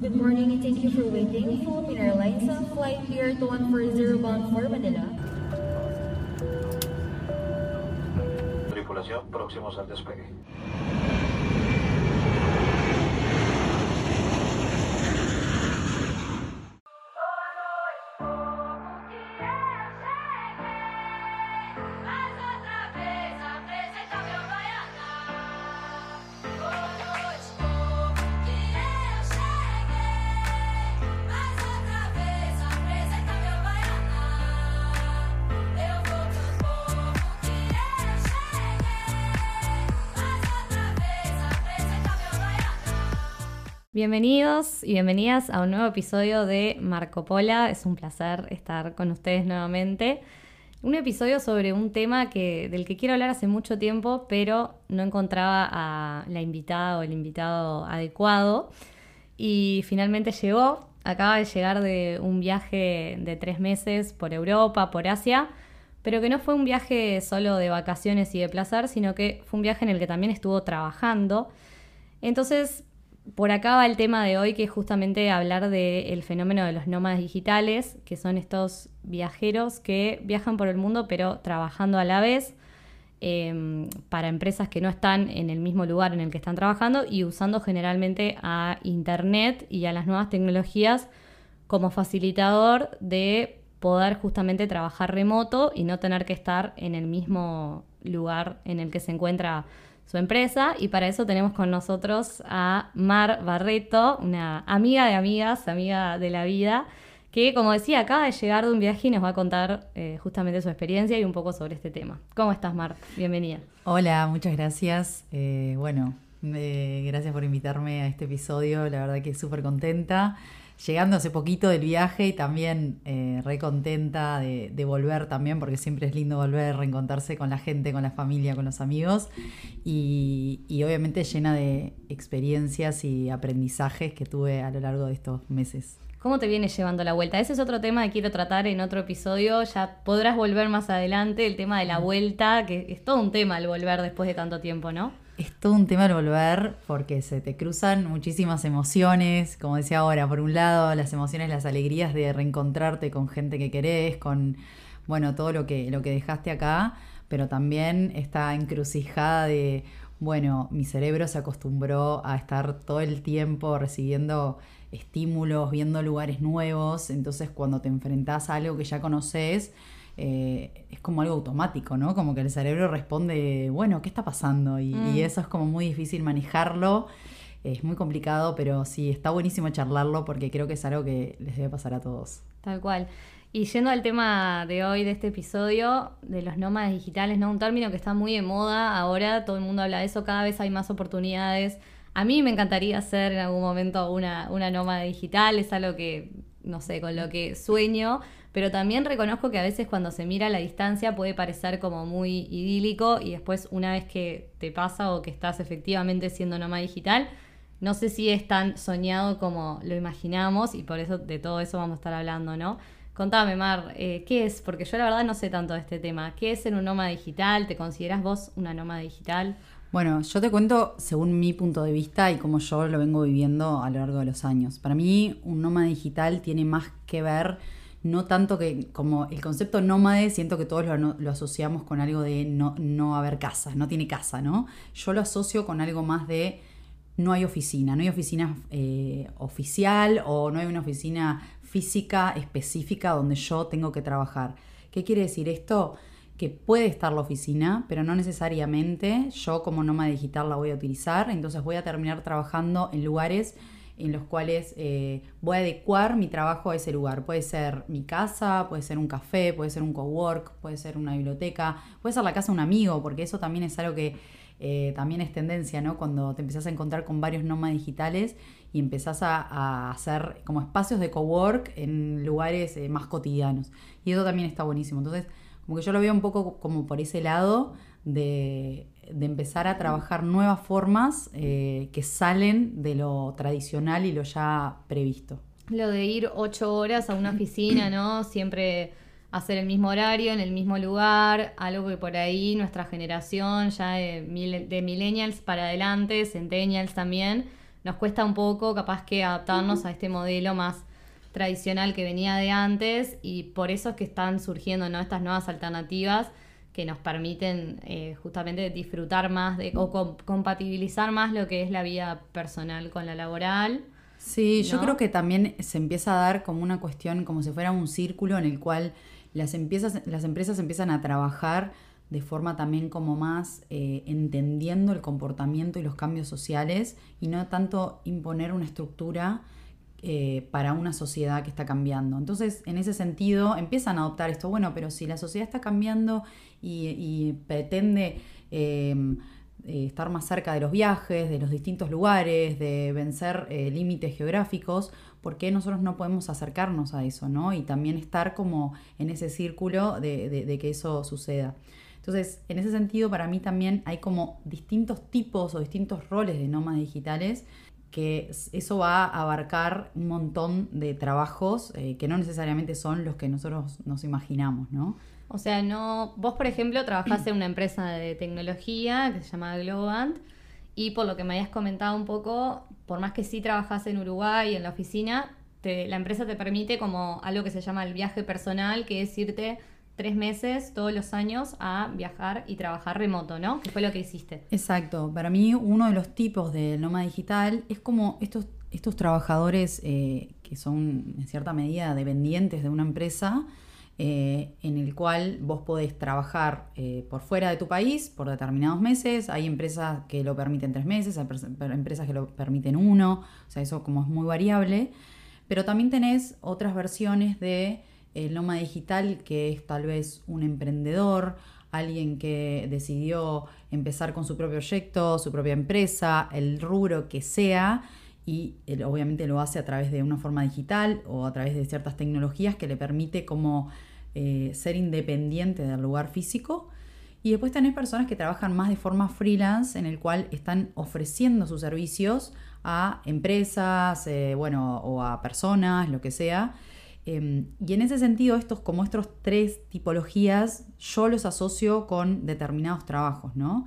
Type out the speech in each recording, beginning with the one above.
Good morning and thank you for waiting. Philippine Airlines, uh, flight here to 140 bound for Manila. Tripulación, próximos al despegue. Bienvenidos y bienvenidas a un nuevo episodio de Marco Pola. Es un placer estar con ustedes nuevamente. Un episodio sobre un tema que, del que quiero hablar hace mucho tiempo, pero no encontraba a la invitada o el invitado adecuado. Y finalmente llegó. Acaba de llegar de un viaje de tres meses por Europa, por Asia, pero que no fue un viaje solo de vacaciones y de placer, sino que fue un viaje en el que también estuvo trabajando. Entonces, por acá va el tema de hoy, que es justamente hablar del fenómeno de los nómadas digitales, que son estos viajeros que viajan por el mundo pero trabajando a la vez eh, para empresas que no están en el mismo lugar en el que están trabajando y usando generalmente a Internet y a las nuevas tecnologías como facilitador de poder justamente trabajar remoto y no tener que estar en el mismo lugar en el que se encuentra su empresa y para eso tenemos con nosotros a Mar Barreto, una amiga de amigas, amiga de la vida, que como decía acaba de llegar de un viaje y nos va a contar eh, justamente su experiencia y un poco sobre este tema. ¿Cómo estás Mar? Bienvenida. Hola, muchas gracias. Eh, bueno, eh, gracias por invitarme a este episodio. La verdad que súper contenta. Llegando hace poquito del viaje y también eh, re contenta de, volver también, porque siempre es lindo volver, reencontrarse con la gente, con la familia, con los amigos. Y, y obviamente llena de experiencias y aprendizajes que tuve a lo largo de estos meses. ¿Cómo te viene llevando la vuelta? Ese es otro tema que quiero tratar en otro episodio. Ya podrás volver más adelante, el tema de la vuelta, que es todo un tema el volver después de tanto tiempo, ¿no? Es todo un tema el volver porque se te cruzan muchísimas emociones, como decía ahora, por un lado las emociones, las alegrías de reencontrarte con gente que querés, con bueno, todo lo que, lo que dejaste acá, pero también esta encrucijada de, bueno, mi cerebro se acostumbró a estar todo el tiempo recibiendo estímulos, viendo lugares nuevos, entonces cuando te enfrentás a algo que ya conoces, eh, es como algo automático, ¿no? Como que el cerebro responde, bueno, ¿qué está pasando? Y, Mm. y eso es como muy difícil manejarlo, es muy complicado, pero sí, está buenísimo charlarlo porque creo que es algo que les debe pasar a todos. Tal cual. Y yendo al tema de hoy, de este episodio, de los nómadas digitales, ¿no? Un término que está muy de moda ahora, todo el mundo habla de eso, cada vez hay más oportunidades. A mí me encantaría ser en algún momento una, una nómada digital, es algo que, no sé, con lo que sueño, pero también reconozco que a veces cuando se mira a la distancia puede parecer como muy idílico y después una vez que te pasa o que estás efectivamente siendo nómada digital, no sé si es tan soñado como lo imaginamos y por eso de todo eso vamos a estar hablando, ¿no? Contame, Mar, eh, ¿qué es? Porque yo la verdad no sé tanto de este tema. ¿Qué es ser un nómada digital? ¿Te consideras vos una nómada digital? Bueno, yo te cuento según mi punto de vista y como yo lo vengo viviendo a lo largo de los años. Para mí, un nómada digital tiene más que ver, no tanto que como el concepto nómade, siento que todos lo, asociamos con algo de no, no haber casa, no tiene casa, ¿no? Yo lo asocio con algo más de no hay oficina, no hay oficina eh, oficial o no hay una oficina física específica donde yo tengo que trabajar. ¿Qué quiere decir esto? Que puede estar la oficina, pero no necesariamente yo como nómada digital la voy a utilizar, entonces voy a terminar trabajando en lugares en los cuales eh, voy a adecuar mi trabajo a ese lugar. Puede ser mi casa, puede ser un café, puede ser un cowork, puede ser una biblioteca, puede ser la casa de un amigo, porque eso también es algo que eh, también es tendencia, ¿no? Cuando te empezás a encontrar con varios nómadas digitales y empezás a, hacer como espacios de cowork en lugares eh, más cotidianos. Y eso también está buenísimo. Entonces, como que yo lo veo un poco como por ese lado de, de empezar a trabajar nuevas formas eh, que salen de lo tradicional y lo ya previsto. Lo de ir ocho horas a una oficina, ¿no? Siempre hacer el mismo horario, en el mismo lugar, algo que por ahí nuestra generación, ya de, mil- de millennials para adelante, centennials también, nos cuesta un poco capaz que adaptarnos a este modelo más tradicional que venía de antes y por eso es que están surgiendo ¿no? estas nuevas alternativas que nos permiten eh, justamente disfrutar más de, o com- compatibilizar más lo que es la vida personal con la laboral. Sí, yo creo que también se empieza a dar como una cuestión, como si fuera un círculo en el cual las empresas, las empresas empiezan a trabajar de forma también como más eh, entendiendo el comportamiento y los cambios sociales y no tanto imponer una estructura eh, para una sociedad que está cambiando. Entonces, en ese sentido, empiezan a adoptar esto, bueno, pero si la sociedad está cambiando y, pretende eh, eh, estar más cerca de los viajes, de los distintos lugares, de vencer eh, límites geográficos, ¿por qué nosotros no podemos acercarnos a eso, ¿no? Y también estar como en ese círculo de, de- de que eso suceda. Entonces, en ese sentido, para mí también hay como distintos tipos o distintos roles de nómadas digitales que eso va a abarcar un montón de trabajos eh, que no necesariamente son los que nosotros nos imaginamos, ¿no? O sea, no. Vos, por ejemplo, trabajás en una empresa de tecnología que se llama Globant. Y por lo que me habías comentado un poco, por más que sí trabajás en Uruguay, en la oficina, la empresa te permite como algo que se llama el viaje personal, que es irte tres meses todos los años a viajar y trabajar remoto, ¿no? Que fue lo que hiciste. Exacto. Para mí, uno de los tipos de nómada digital es como estos, estos trabajadores eh, que son en cierta medida dependientes de una empresa, eh, en el cual vos podés trabajar eh, por fuera de tu país por determinados meses. Hay empresas que lo permiten tres meses, hay empresas que lo permiten uno, o sea, eso como es muy variable. Pero también tenés otras versiones de el nómada digital que es tal vez un emprendedor, alguien que decidió empezar con su propio proyecto, su propia empresa, el rubro que sea, y obviamente lo hace a través de una forma digital o a través de ciertas tecnologías que le permite como eh, ser independiente del lugar físico. Y después tenés personas que trabajan más de forma freelance, en el cual están ofreciendo sus servicios a empresas, eh, bueno, o a personas, lo que sea. Eh, y en ese sentido, estos, como estos tres tipologías, yo los asocio con determinados trabajos, ¿no?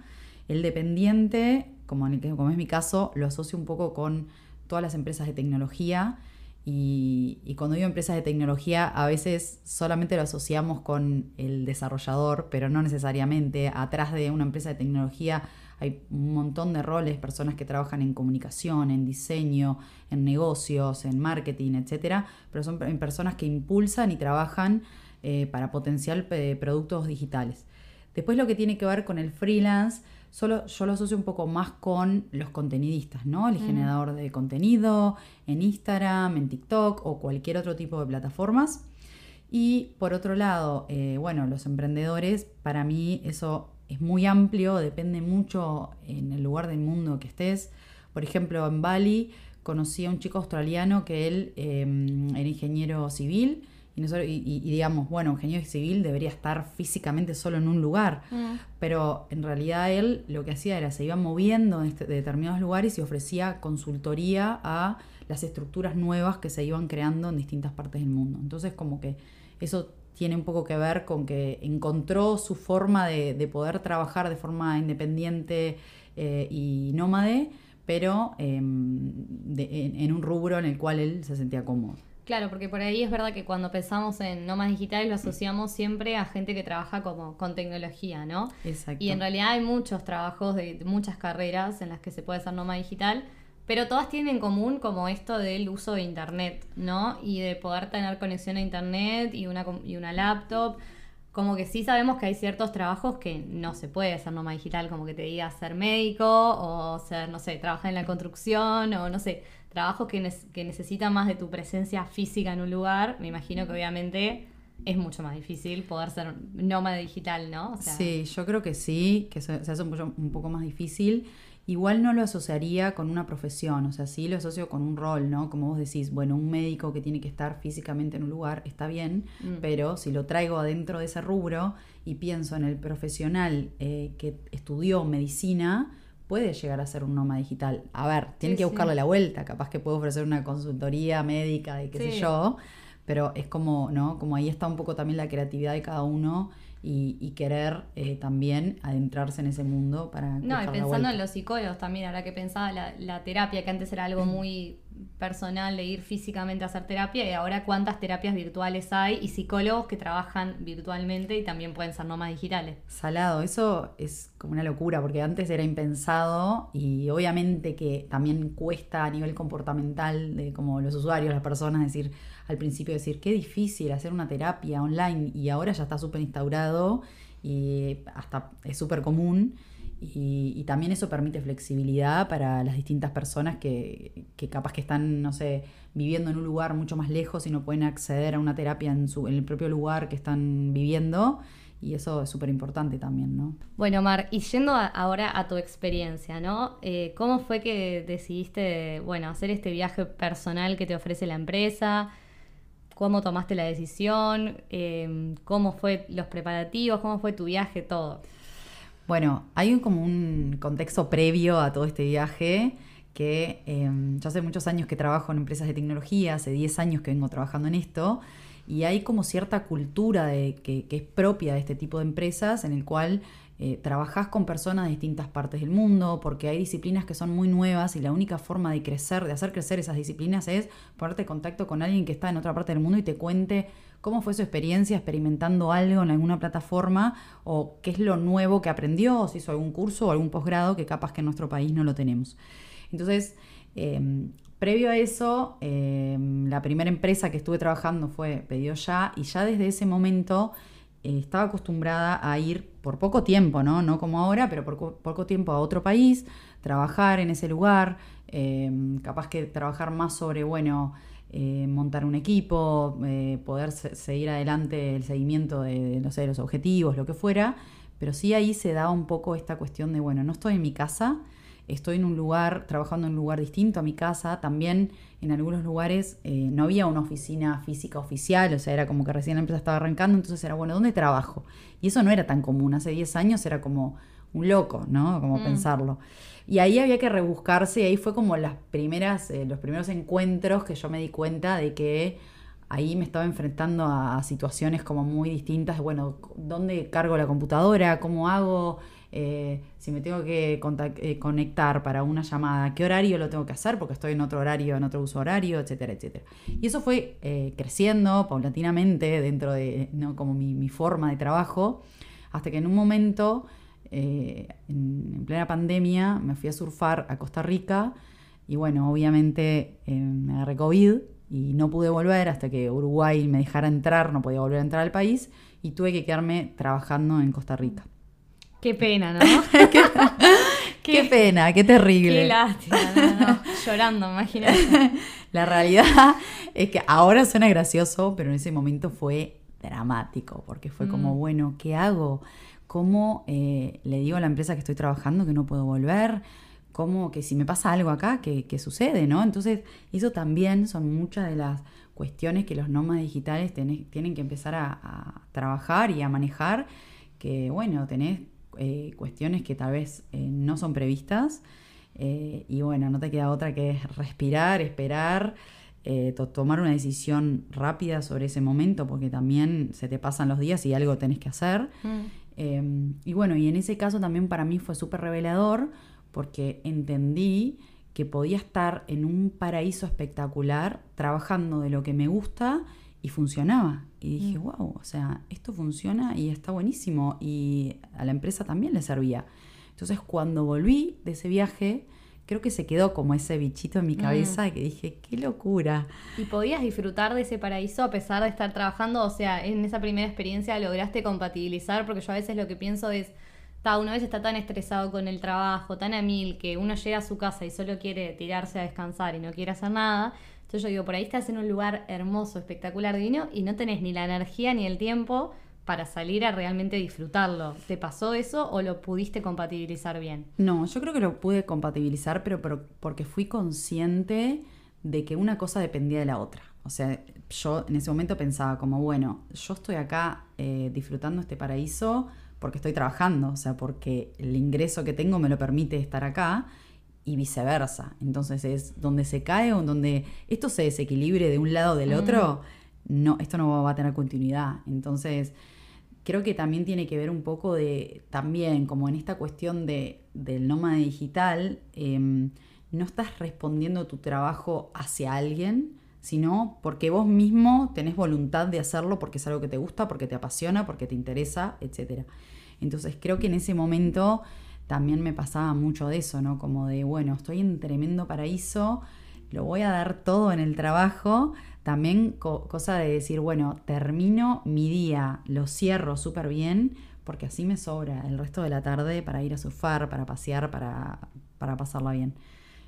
El dependiente, como, en el como es mi caso, lo asocio un poco con todas las empresas de tecnología. Y, y cuando digo empresas de tecnología, a veces solamente lo asociamos con el desarrollador, pero no necesariamente. Atrás de una empresa de tecnología hay un montón de roles, personas que trabajan en comunicación, en diseño, en negocios, en marketing, etcétera, pero son pe- personas que impulsan y trabajan eh, para potenciar eh, productos digitales. Después lo que tiene que ver con el freelance, solo yo lo asocio un poco más con los contenidistas, ¿no? El generador de contenido en Instagram, en TikTok o cualquier otro tipo de plataformas. Y por otro lado, eh, bueno, los emprendedores, para mí eso es muy amplio, depende mucho en el lugar del mundo que estés. Por ejemplo, en Bali conocí a un chico australiano que él eh, era ingeniero civil y, nosotros- y- digamos, bueno, un ingeniero civil debería estar físicamente solo en un lugar, pero en realidad él lo que hacía era se iba moviendo en este- de determinados lugares y ofrecía consultoría a las estructuras nuevas que se iban creando en distintas partes del mundo. Entonces como que eso tiene un poco que ver con que encontró su forma de, de poder trabajar de forma independiente eh, y nómade, pero em, de- en, en un rubro en el cual él se sentía cómodo. Claro, porque por ahí es verdad que cuando pensamos en nómadas digitales lo asociamos siempre a gente que trabaja como con tecnología, ¿no? Exacto. Y en realidad hay muchos trabajos de, de muchas carreras en las que se puede ser nómada digital, pero todas tienen en común como esto del uso de internet, ¿no? Y de poder tener conexión a internet y una, y una laptop. Como que sí sabemos que hay ciertos trabajos que no se puede ser nómada digital, como que te diga ser médico o ser, no sé, trabajar en la construcción o no sé, trabajos que, nes- que necesitan más de tu presencia física en un lugar. Me imagino que obviamente es mucho más difícil poder ser nómada digital, ¿no? O sea, Sí, yo creo que sí, que se, hace un poco más difícil. Igual no lo asociaría con una profesión, o sea, sí lo asocio con un rol, ¿no? Como vos decís, bueno, un médico que tiene que estar físicamente en un lugar está bien, Mm. pero si lo traigo adentro de ese rubro y pienso en el profesional eh, que estudió medicina, puede llegar a ser un nómada digital. A ver, tiene Sí, que sí. buscarle la vuelta, capaz que puede ofrecer una consultoría médica y qué sé yo, pero es como, ¿no? Como ahí está un poco también la creatividad de cada uno y, y querer eh, también adentrarse en ese mundo para... No, y pensando en los psicólogos también, ahora que pensaba la, la terapia, que antes era algo muy personal de ir físicamente a hacer terapia, y ahora cuántas terapias virtuales hay y psicólogos que trabajan virtualmente y también pueden ser nómadas digitales. Salado, eso es como una locura, porque antes era impensado y obviamente que también cuesta a nivel comportamental de como los usuarios, las personas, decir, al principio decir, qué difícil hacer una terapia online y ahora ya está súper instaurado y hasta es súper común. Y, también eso permite flexibilidad para las distintas personas que, que capaz que están, no sé, viviendo en un lugar mucho más lejos y no pueden acceder a una terapia en, su, en el propio lugar que están viviendo. Y eso es súper importante también, ¿no? Bueno, Mar, y yendo ahora a tu experiencia, ¿no? Eh, ¿Cómo fue que decidiste, bueno, hacer este viaje personal que te ofrece la empresa? ¿Cómo tomaste la decisión? Eh, ¿Cómo fue los preparativos? ¿Cómo fue tu viaje? Todo. Bueno, hay un, como un contexto previo a todo este viaje que eh, yo hace muchos años que trabajo en empresas de tecnología, hace 10 años que vengo trabajando en esto, y hay como cierta cultura de, que es propia de este tipo de empresas en el cual eh, trabajás con personas de distintas partes del mundo, porque hay disciplinas que son muy nuevas y la única forma de crecer, de hacer crecer esas disciplinas es ponerte en contacto con alguien que está en otra parte del mundo y te cuente cómo fue su experiencia experimentando algo en alguna plataforma o qué es lo nuevo que aprendió, o si hizo algún curso o algún posgrado que capaz que en nuestro país no lo tenemos. Entonces, eh, previo a eso, eh, la primera empresa que estuve trabajando fue Pedido Ya y ya desde ese momento eh, estaba acostumbrada a ir por poco tiempo, ¿no? No como ahora, pero por co- poco tiempo a otro país, trabajar en ese lugar, eh, capaz que trabajar más sobre, bueno, eh, montar un equipo, eh, poder se- seguir adelante el seguimiento de, de, no sé, los objetivos, lo que fuera, pero sí ahí se daba un poco esta cuestión de, bueno, no estoy en mi casa, estoy en un lugar, trabajando en un lugar distinto a mi casa, también en algunos lugares eh, no había una oficina física oficial, o sea, era como que recién la empresa estaba arrancando, entonces era, bueno, ¿dónde trabajo? Y eso no era tan común, hace 10 años era como un loco, ¿no? Como Mm. pensarlo. Y ahí había que rebuscarse y ahí fue como las primeras, eh, los primeros encuentros que yo me di cuenta de que ahí me estaba enfrentando a, situaciones como muy distintas, bueno, ¿dónde cargo la computadora? ¿Cómo hago? Eh, si me tengo que eh, conectar para una llamada, ¿qué horario lo tengo que hacer? Porque estoy en otro horario, en otro uso horario, etcétera, etcétera. Y eso fue eh, creciendo paulatinamente dentro de ¿no? como mi, forma de trabajo, hasta que en un momento, en, en plena pandemia, me fui a surfar a Costa Rica y bueno, obviamente me agarré COVID y no pude volver hasta que Uruguay me dejara entrar, no podía volver a entrar al país y tuve que quedarme trabajando en Costa Rica. Qué pena, ¿no? Qué, pena, qué terrible. Qué lástima, no, no. Llorando, imagínate. La realidad es que ahora suena gracioso, pero en ese momento fue dramático, porque fue como, Mm. bueno, ¿qué hago? ¿Cómo eh, le digo a la empresa que estoy trabajando que no puedo volver? ¿Cómo que si me pasa algo acá, qué, qué sucede? ¿no? Entonces, eso también son muchas de las cuestiones que los nómadas digitales tenés- tienen que empezar a, a trabajar y a manejar, que bueno, tenés eh, cuestiones que tal vez eh, no son previstas. eh, y bueno, no te queda otra que respirar, esperar, to- tomar una decisión rápida sobre ese momento, porque también se te pasan los días y algo tenés que hacer. Mm. Eh, y bueno, y en ese caso también para mí fue súper revelador porque entendí que podía estar en un paraíso espectacular trabajando de lo que me gusta y funcionaba. Y dije, Mm. wow, o sea, esto funciona y está buenísimo. Y a la empresa también le servía. Entonces cuando volví de ese viaje, creo que se quedó como ese bichito en mi Mm. cabeza que dije, qué locura. ¿Y podías disfrutar de ese paraíso a pesar de estar trabajando? O sea, en esa primera experiencia lograste compatibilizar, porque yo a veces lo que pienso es, ta, uno a veces está tan estresado con el trabajo, tan a mil, que uno llega a su casa y solo quiere tirarse a descansar y no quiere hacer nada. Entonces yo digo, por ahí estás en un lugar hermoso, espectacular, divino, y no tenés ni la energía ni el tiempo para salir a realmente disfrutarlo. ¿Te pasó eso o lo pudiste compatibilizar bien? No, yo creo que lo pude compatibilizar, pero, porque fui consciente de que una cosa dependía de la otra. O sea, yo en ese momento pensaba como, bueno, yo estoy acá eh, disfrutando este paraíso porque estoy trabajando, o sea, porque el ingreso que tengo me lo permite estar acá y viceversa. Entonces es donde se cae o donde esto se desequilibre de un lado o del otro, no, esto no va a tener continuidad. Entonces creo que también tiene que ver un poco de, también como en esta cuestión de, del nómada digital, em, no estás respondiendo tu trabajo hacia alguien, sino porque vos mismo tenés voluntad de hacerlo porque es algo que te gusta, porque te apasiona, porque te interesa, etc. Entonces creo que en ese momento también me pasaba mucho de eso, ¿no? Como de, bueno, estoy en tremendo paraíso, lo voy a dar todo en el trabajo. También co- cosa de decir, bueno, termino mi día, lo cierro súper bien, porque así me sobra el resto de la tarde para ir a surfar, para pasear, para, para pasarla bien.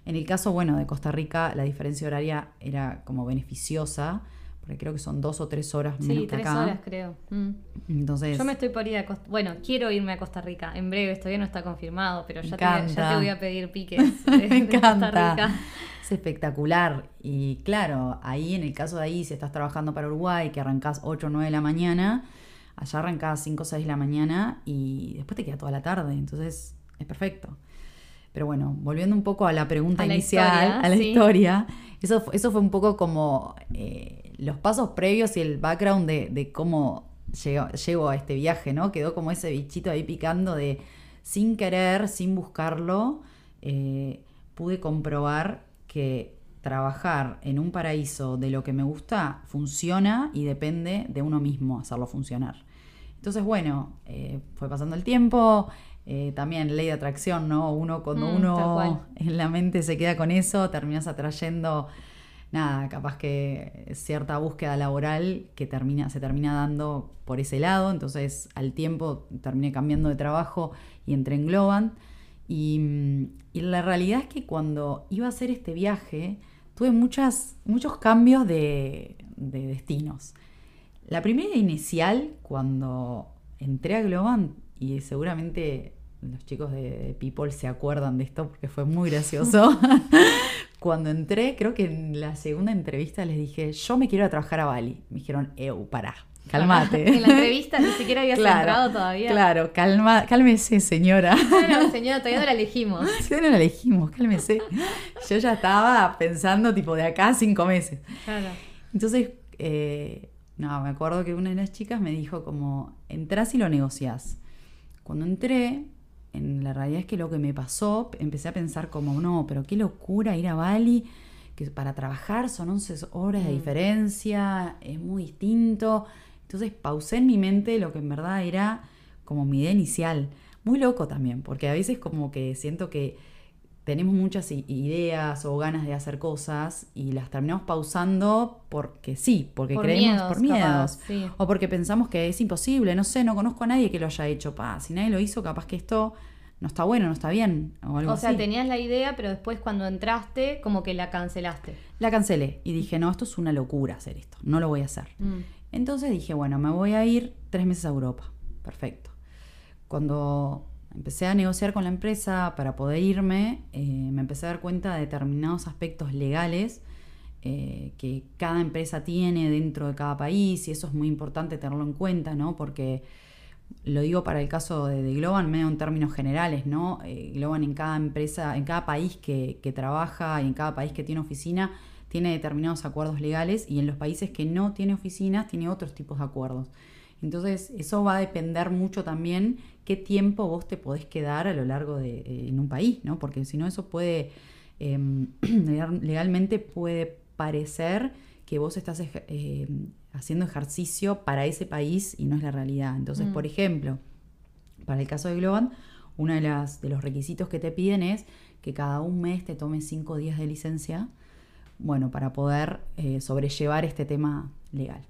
En el caso, bueno, de Costa Rica, la diferencia horaria era como beneficiosa, porque creo que son dos o tres horas menos Sí, que tres acá. horas creo. Mm. Entonces, Yo me estoy por ir a Costa... Bueno, quiero irme a Costa Rica. En breve, todavía no está confirmado, pero ya, te, voy a- ya encanta. te voy a pedir piques de, me de Costa encanta. Rica. Es espectacular. Y claro, ahí en el caso de ahí, si estás trabajando para Uruguay, que arrancás 8 o 9 de la mañana, allá arrancás 5 o 6 de la mañana y después te queda toda la tarde. Entonces, es perfecto. Pero bueno, volviendo un poco a la pregunta A la inicial, historia, a la sí. historia, eso, eso fue un poco como eh, los pasos previos y el background de, de cómo llegó, llego a este viaje, ¿no? Quedó como ese bichito ahí picando de sin querer, sin buscarlo, eh, pude comprobar que trabajar en un paraíso de lo que me gusta funciona y depende de uno mismo hacerlo funcionar. Entonces, bueno, eh, fue pasando el tiempo, eh, también ley de atracción, ¿no? Uno cuando Mm, uno en la mente se queda con eso, terminas atrayendo, nada, capaz que cierta búsqueda laboral que termina, se termina dando por ese lado, entonces al tiempo terminé cambiando de trabajo y entré en Globant. Y, mm, y la realidad es que cuando iba a hacer este viaje, tuve muchas, muchos cambios de, de destinos. La primera inicial, cuando entré a Globant, y seguramente los chicos de People se acuerdan de esto porque fue muy gracioso. cuando entré, creo que en la segunda entrevista les dije, yo me quiero a trabajar a Bali. Me dijeron, eu, pará, cálmate. en la entrevista ni siquiera habías entrado todavía. Claro, calma, cálmese, señora. Bueno, señora, todavía no la elegimos. Si no la elegimos, cálmese. Yo ya estaba pensando, tipo, de acá a cinco meses. Claro. Entonces, eh, no, me acuerdo que una de las chicas me dijo como, entrás y lo negociás. Cuando entré, en la realidad es que lo que me pasó, empecé a pensar como, no, pero qué locura ir a Bali, que para trabajar son 11 horas de Mm. diferencia, es muy distinto. Entonces pausé en mi mente lo que en verdad era como mi idea inicial. Muy loco también, porque a veces como que siento que tenemos muchas ideas o ganas de hacer cosas y las terminamos pausando porque sí, porque Por creemos miedos, por miedos. capaz, sí. O porque pensamos que es imposible, no sé, no conozco a nadie que lo haya hecho. Pa, si nadie lo hizo, capaz que esto no está bueno, no está bien. O algo O sea, así. tenías la idea, pero después cuando entraste, como que la cancelaste. La cancelé y dije, no, esto es una locura hacer esto, no lo voy a hacer. Mm. Entonces dije, bueno, me voy a ir tres meses a Europa. Perfecto. Cuando empecé a negociar con la empresa para poder irme, eh, me empecé a dar cuenta de determinados aspectos legales eh, que cada empresa tiene dentro de cada país y eso es muy importante tenerlo en cuenta, ¿no? Porque lo digo para el caso de, de Globan, medio en términos generales, ¿no? Eh, Globan en cada empresa, en cada país que, que trabaja y en cada país que tiene oficina, tiene determinados acuerdos legales y en los países que no tiene oficinas tiene otros tipos de acuerdos. Entonces, eso va a depender mucho también qué tiempo vos te podés quedar a lo largo de eh, en un país, ¿no? Porque si no, eso puede, eh, legal- legalmente puede parecer que vos estás eh, haciendo ejercicio para ese país y no es la realidad. Entonces, Mm. por ejemplo, para el caso de Globan, uno de, las, de los requisitos que te piden es que cada un mes te tomes cinco días de licencia, bueno, para poder eh, sobrellevar este tema legal.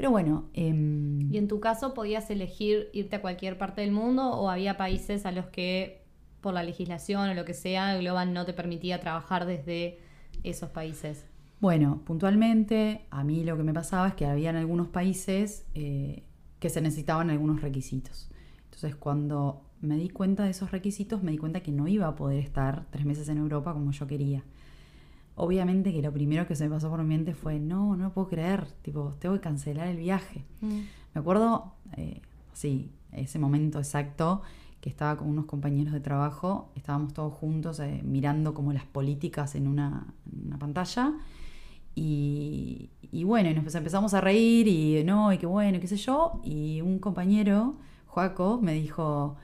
Pero bueno, em, ¿Y en tu caso podías elegir irte a cualquier parte del mundo o había países a los que por la legislación o lo que sea, Global no te permitía trabajar desde esos países? Bueno, puntualmente, a mí lo que me pasaba es que habían algunos países eh, que se necesitaban algunos requisitos. Entonces, cuando me di cuenta de esos requisitos, me di cuenta que no iba a poder estar tres meses en Europa como yo quería. Obviamente que lo primero que se me pasó por mi mente fue, no, no lo puedo creer, tipo, tengo que cancelar el viaje. Me acuerdo, eh, sí, ese momento exacto que estaba con unos compañeros de trabajo, estábamos todos juntos eh, mirando como las políticas en una, en una pantalla Y, y bueno, y nos empezamos a reír y no, y qué bueno, qué sé yo. Y un compañero, Joaco, me dijo,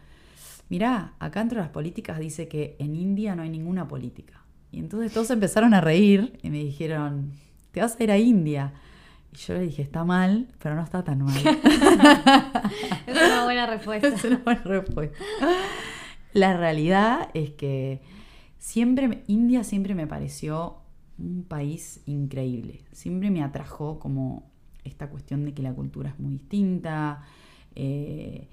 mirá, acá entre las políticas dice que en India no hay ninguna política. Y entonces todos empezaron a reír y me dijeron, te vas a ir a India. Y yo le dije, está mal, pero no está tan mal. Es una buena respuesta. es una buena respuesta. La realidad es que siempre, India siempre me pareció un país increíble. Siempre me atrajo como esta cuestión de que la cultura es muy distinta. eh,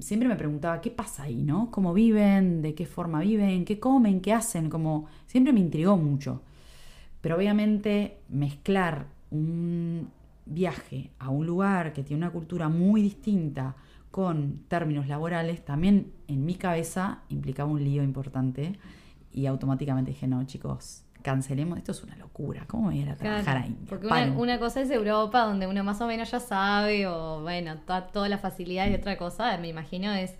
siempre me preguntaba qué pasa ahí, ¿no? ¿Cómo viven? ¿De qué forma viven? ¿Qué comen? ¿Qué hacen? Como siempre me intrigó mucho. Pero obviamente mezclar un viaje a un lugar que tiene una cultura muy distinta con términos laborales, también en mi cabeza implicaba un lío importante y automáticamente dije, no chicos, cancelemos, esto es una locura, ¿cómo voy a ir a trabajar Claro, a India? porque Paren". una, una cosa es Europa, donde uno más o menos ya sabe, o bueno, todas las facilidades, y otra cosa, me imagino, es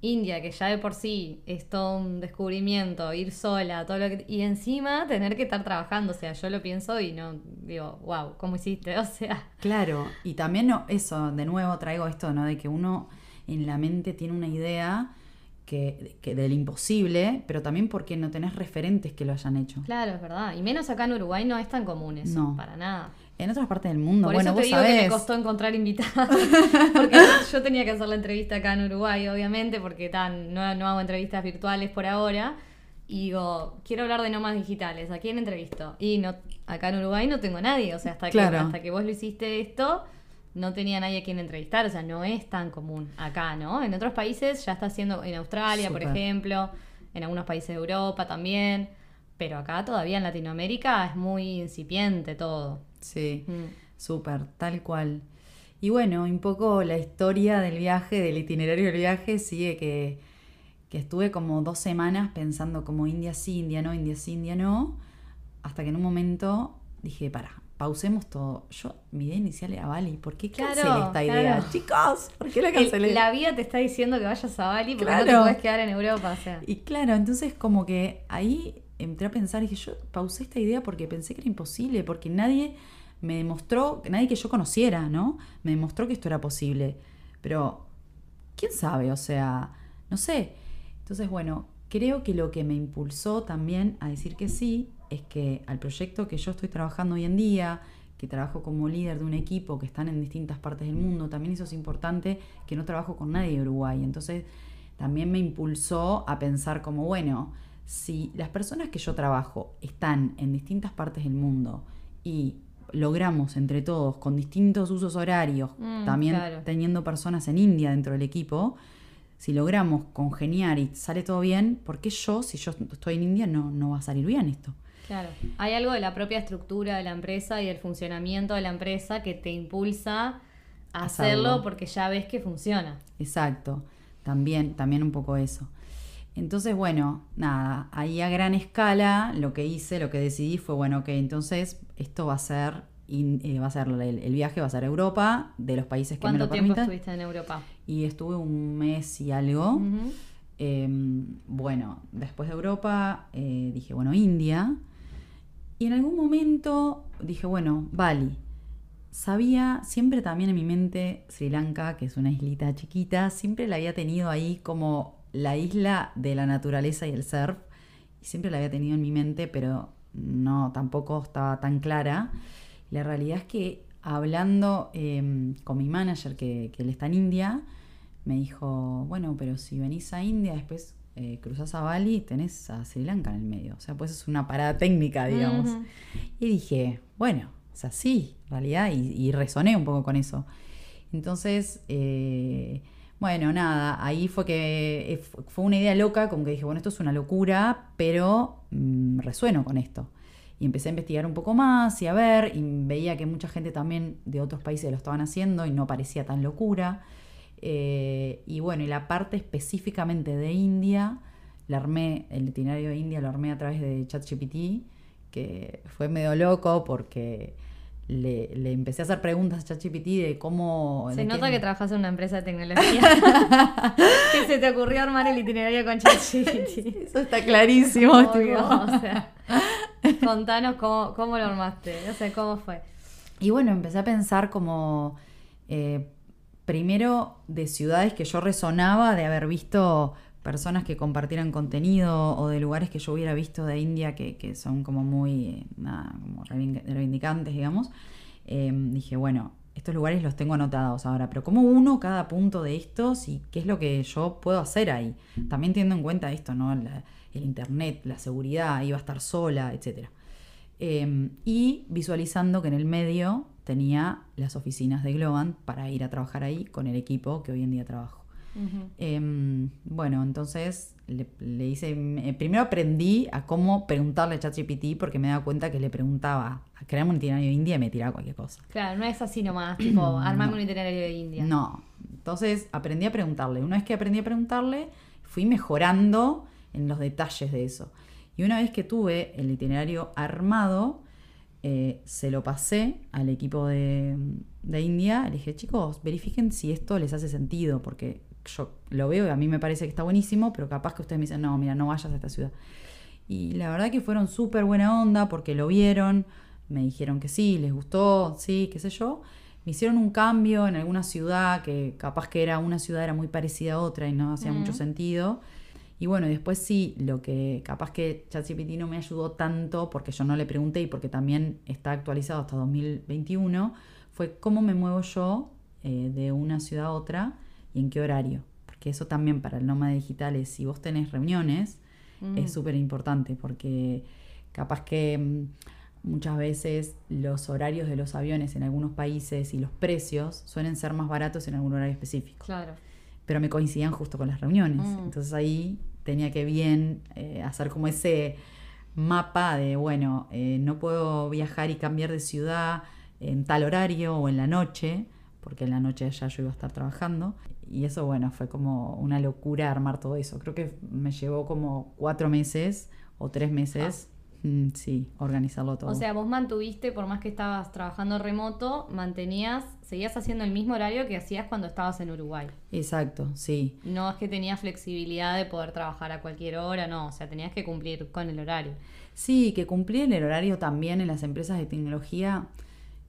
India, que ya de por sí es todo un descubrimiento, ir sola, todo lo que. Y encima tener que estar trabajando, o sea, yo lo pienso y no digo, wow, ¿cómo hiciste? O sea, Claro, y también no, eso, de nuevo traigo esto, ¿no? De que uno en la mente tiene una idea que, que del imposible, pero también porque no tenés referentes que lo hayan hecho. claro, es verdad. Y menos acá en Uruguay no es tan común eso, No. para nada. En otras partes del mundo, Por bueno, eso te vos digo que me sabés. costó encontrar invitados. porque yo tenía que hacer la entrevista acá en Uruguay, obviamente, porque tan, no, no hago entrevistas virtuales por ahora. Y digo, quiero hablar de nómadas digitales. ¿A quién entrevisto? Y no, acá en Uruguay no tengo a nadie. O sea, hasta, Claro. que, hasta que vos lo hiciste esto, no tenía nadie a quien entrevistar. O sea, no es tan común acá, ¿no? En otros países ya está haciendo, en Australia, por ejemplo, en algunos países de Europa también. Pero acá todavía en Latinoamérica es muy incipiente todo. Sí, Mm. súper, tal cual. Y bueno, un poco la historia del viaje, del itinerario del viaje, sigue que, que estuve como dos semanas pensando como India sí, India no, India sí, India no, hasta que en un momento dije, para, pausemos todo. Yo, mi idea inicial era Bali, ¿por qué Claro, cancelé esta idea? claro. Chicos, ¿por qué la El- cancelé? la vida te está diciendo que vayas a Bali porque no te Claro. puedes quedar en Europa, o sea. Y claro, entonces como que ahí entré a pensar y dije, yo pausé esta idea porque pensé que era imposible, porque nadie me demostró, nadie que yo conociera, ¿no? Me demostró que esto era posible. Pero, ¿quién sabe? O sea, no sé. Entonces, bueno, creo que lo que me impulsó también a decir que sí es que al proyecto que yo estoy trabajando hoy en día, que trabajo como líder de un equipo que están en distintas partes del mundo, también eso es importante, que no trabajo con nadie de Uruguay. Entonces, también me impulsó a pensar como, bueno, si las personas que yo trabajo están en distintas partes del mundo y logramos entre todos, con distintos usos horarios, Mm, también claro. teniendo personas en India dentro del equipo, si logramos congeniar y sale todo bien, ¿por qué yo, si yo estoy en India, no, no va a salir bien esto? Claro. Hay algo de la propia estructura de la empresa y del funcionamiento de la empresa que te impulsa a Hacerlo. hacerlo porque ya ves que funciona. Exacto, también, también un poco eso. Entonces, bueno, nada, ahí a gran escala lo que hice, lo que decidí fue, bueno, ok, entonces esto va a ser, in- eh, va a ser el, el viaje va a ser a Europa, de los países que me ¿Cuánto lo tiempo permitan. estuviste en Europa? Y estuve un mes y algo. Eh, bueno, después de Europa eh, dije, bueno, India. Y en algún momento dije, bueno, Bali. Sabía, siempre también en mi mente, Sri Lanka, que es una islita chiquita, siempre la había tenido ahí como la isla de la naturaleza y el surf. Siempre la había tenido en mi mente, pero no, tampoco estaba tan clara. La realidad es que hablando eh, con mi manager, que, que él está en India, me dijo, bueno, pero si venís a India, después eh, cruzás a Bali, tenés a Sri Lanka en el medio. O sea, pues es una parada técnica, digamos. Y dije, bueno, o sea, sí, en realidad, y, y resoné un poco con eso. Entonces, eh, bueno, nada, ahí fue que eh, fu- fue una idea loca, como que dije, bueno, esto es una locura, pero mm, resueno con esto. Y empecé a investigar un poco más y a ver, y veía que mucha gente también de otros países lo estaban haciendo y no parecía tan locura. Eh, y bueno, y la parte específicamente de India, la armé, el itinerario de India lo armé a través de ChatGPT, que fue medio loco porque le, le empecé a hacer preguntas a ChatGPT de cómo... Se de nota qué- que trabajas en una empresa de tecnología. que se te ocurrió armar el itinerario con ChatGPT. Eso está clarísimo. Obvio, o sea. Contanos cómo, cómo lo armaste, no sé cómo fue. Y bueno, empecé a pensar como, eh, primero de ciudades que yo resonaba de haber visto personas que compartieran contenido o de lugares que yo hubiera visto de India que, que son como muy, nada, como reivindic- reivindicantes, digamos. Eh, dije, bueno, estos lugares los tengo anotados ahora, pero como uno cada punto de estos y qué es lo que yo puedo hacer ahí. También teniendo en cuenta esto, ¿no? El internet, la seguridad, iba a estar sola, etcétera. Eh, y visualizando que en el medio tenía las oficinas de Globan para ir a trabajar ahí con el equipo que hoy en día trabajo. Eh, bueno, entonces le, le hice. eh, primero aprendí a cómo preguntarle a ChatGPT porque me daba cuenta que le preguntaba a crearme un itinerario de India y me tiraba cualquier cosa. Claro, no es así nomás, tipo, armarme un itinerario de India. No. Entonces aprendí a preguntarle. Una vez que aprendí a preguntarle, fui mejorando en los detalles de eso. Y una vez que tuve el itinerario armado, eh, se lo pasé al equipo de, de India. Le dije, chicos, verifiquen si esto les hace sentido, porque yo lo veo y a mí me parece que está buenísimo, pero capaz que ustedes me dicen, no, mira, no vayas a esta ciudad. Y la verdad que fueron súper buena onda porque lo vieron, me dijeron que sí, les gustó, sí, qué sé yo. Me hicieron un cambio en alguna ciudad que capaz que era una ciudad era muy parecida a otra y no hacía mucho sentido. Y bueno, después sí, lo que capaz que ChatGPT no me ayudó tanto porque yo no le pregunté y porque también está actualizado hasta 2021, fue cómo me muevo yo eh, de una ciudad a otra y en qué horario. Porque eso también para el nómada digital es, si vos tenés reuniones, es súper importante porque capaz que mm, muchas veces los horarios de los aviones en algunos países y los precios suelen ser más baratos en algún horario específico Claro. Pero me coincidían justo con las reuniones. Mm. Entonces ahí tenía que bien eh, hacer como ese mapa de, bueno, eh, no puedo viajar y cambiar de ciudad en tal horario o en la noche, porque en la noche ya yo iba a estar trabajando. Y eso, bueno, fue como una locura armar todo eso. Creo que me llevó como cuatro meses o tres meses, mm, sí, organizarlo todo. O sea, vos mantuviste, por más que estabas trabajando remoto, mantenías, seguías haciendo el mismo horario que hacías cuando estabas en Uruguay. Exacto, sí. No es que tenías flexibilidad de poder trabajar a cualquier hora, no, o sea, tenías que cumplir con el horario. Sí, que cumplir el horario también en las empresas de tecnología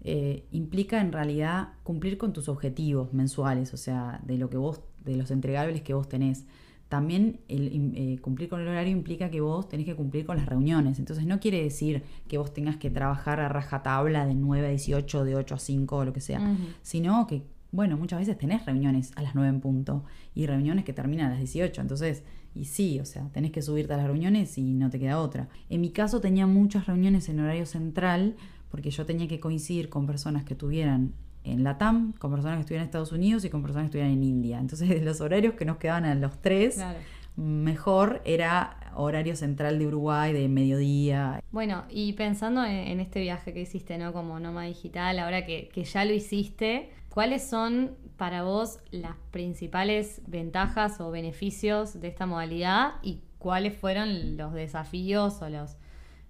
eh, implica en realidad cumplir con tus objetivos mensuales, o sea, de lo que vos, de los entregables que vos tenés. También el, eh, cumplir con el horario implica que vos tenés que cumplir con las reuniones. Entonces no quiere decir que vos tengas que trabajar a rajatabla de 9 a 18, de 8 a 5 o lo que sea, sino que, bueno, muchas veces tenés reuniones a las 9 en punto y reuniones que terminan a las 18. Entonces, y sí, o sea, tenés que subirte a las reuniones y no te queda otra. En mi caso tenía muchas reuniones en horario central porque yo tenía que coincidir con personas que estuvieran en Latam, con personas que estuvieran en Estados Unidos y con personas que estuvieran en India. Entonces, los horarios que nos quedaban a los tres, Claro. mejor era horario central de Uruguay, de mediodía. Bueno, y pensando en, en este viaje que hiciste, ¿no? Como nómada digital, ahora que, que ya lo hiciste, ¿cuáles son para vos las principales ventajas o beneficios de esta modalidad y cuáles fueron los desafíos o los,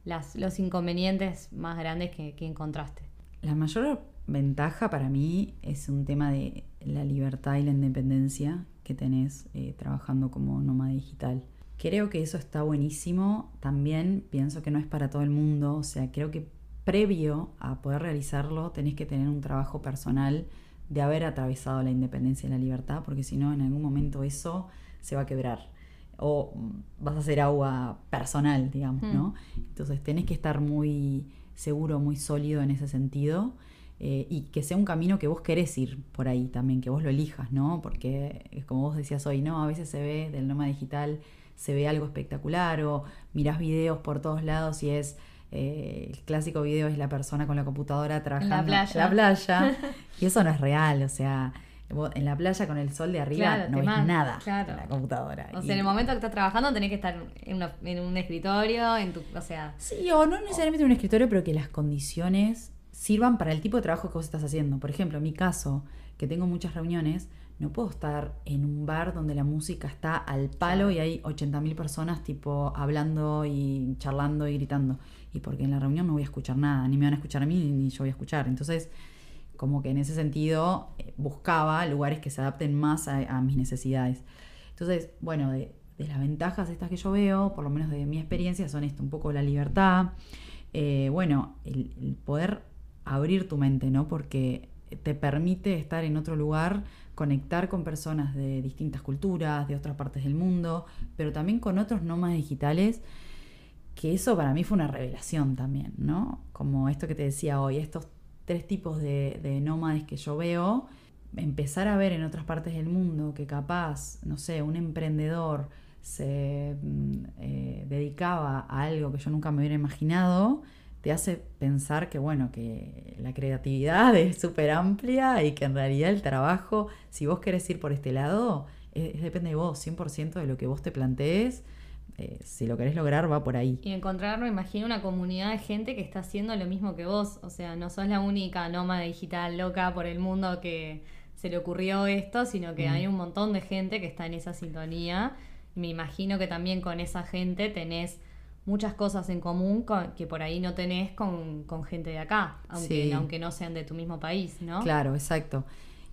las- los inconvenientes más grandes que, que encontraste? La mayor ventaja para mí es un tema de la libertad y la independencia que tenés eh, trabajando como nómada digital. Creo que eso está buenísimo. También pienso que no es para todo el mundo. O sea, creo que previo a poder realizarlo tenés que tener un trabajo personal de haber atravesado la independencia y la libertad, porque si no, en algún momento eso se va a quebrar. O vas a hacer agua personal, digamos, ¿no? Entonces tenés que estar muy seguro, muy sólido en ese sentido. Eh, y que sea un camino que vos querés ir por ahí también, que vos lo elijas, ¿no? Porque es como vos decías hoy, ¿no? A veces se ve del nómada digital, se ve algo espectacular o mirás videos por todos lados y es eh, el clásico video es la persona con la computadora trabajando playa. en la playa y eso no es real, o sea, en la playa con el sol de arriba Claro, no ves nada claro. en la computadora. O Y- sea, en el momento que estás trabajando tenés que estar en, una- en un escritorio, en tu, o sea, Sí, o no necesariamente en un escritorio, pero que las condiciones sirvan para el tipo de trabajo que vos estás haciendo. Por ejemplo, en mi caso, que tengo muchas reuniones, no puedo estar en un bar donde la música está al palo y hay 80.000 personas tipo hablando y charlando y gritando. Y porque en la reunión no voy a escuchar nada, ni me van a escuchar a mí, ni yo voy a escuchar. Entonces, como que en ese sentido eh, buscaba lugares que se adapten más a, a mis necesidades. Entonces, bueno, de, de las ventajas estas que yo veo, por lo menos de mi experiencia, son esto, un poco la libertad, eh, bueno, el, el poder abrir tu mente, ¿no? Porque te permite estar en otro lugar, conectar con personas de distintas culturas, de otras partes del mundo, pero también con otros nómadas digitales, que eso para mí fue una revelación también, ¿no? Como esto que te decía hoy, estos tres tipos de, de nómades que yo veo, empezar a ver en otras partes del mundo que capaz, no sé, un emprendedor se mm, eh, dedicaba a algo que yo nunca me hubiera imaginado, te hace pensar que, bueno, que la creatividad es súper amplia y que en realidad el trabajo, si vos querés ir por este lado, es, es depende de vos, 100% de lo que vos te plantees. eh, si lo querés lograr, va por ahí. Y encontrar, me imagino, una comunidad de gente que está haciendo lo mismo que vos. O sea, no sos la única nómada digital loca por el mundo que se le ocurrió esto, sino que Mm. hay un montón de gente que está en esa sintonía. Me imagino que también con esa gente tenés muchas cosas en común con- que por ahí no tenés con, con gente de acá, aunque, Sí. aunque no sean de tu mismo país, ¿no? Claro, exacto.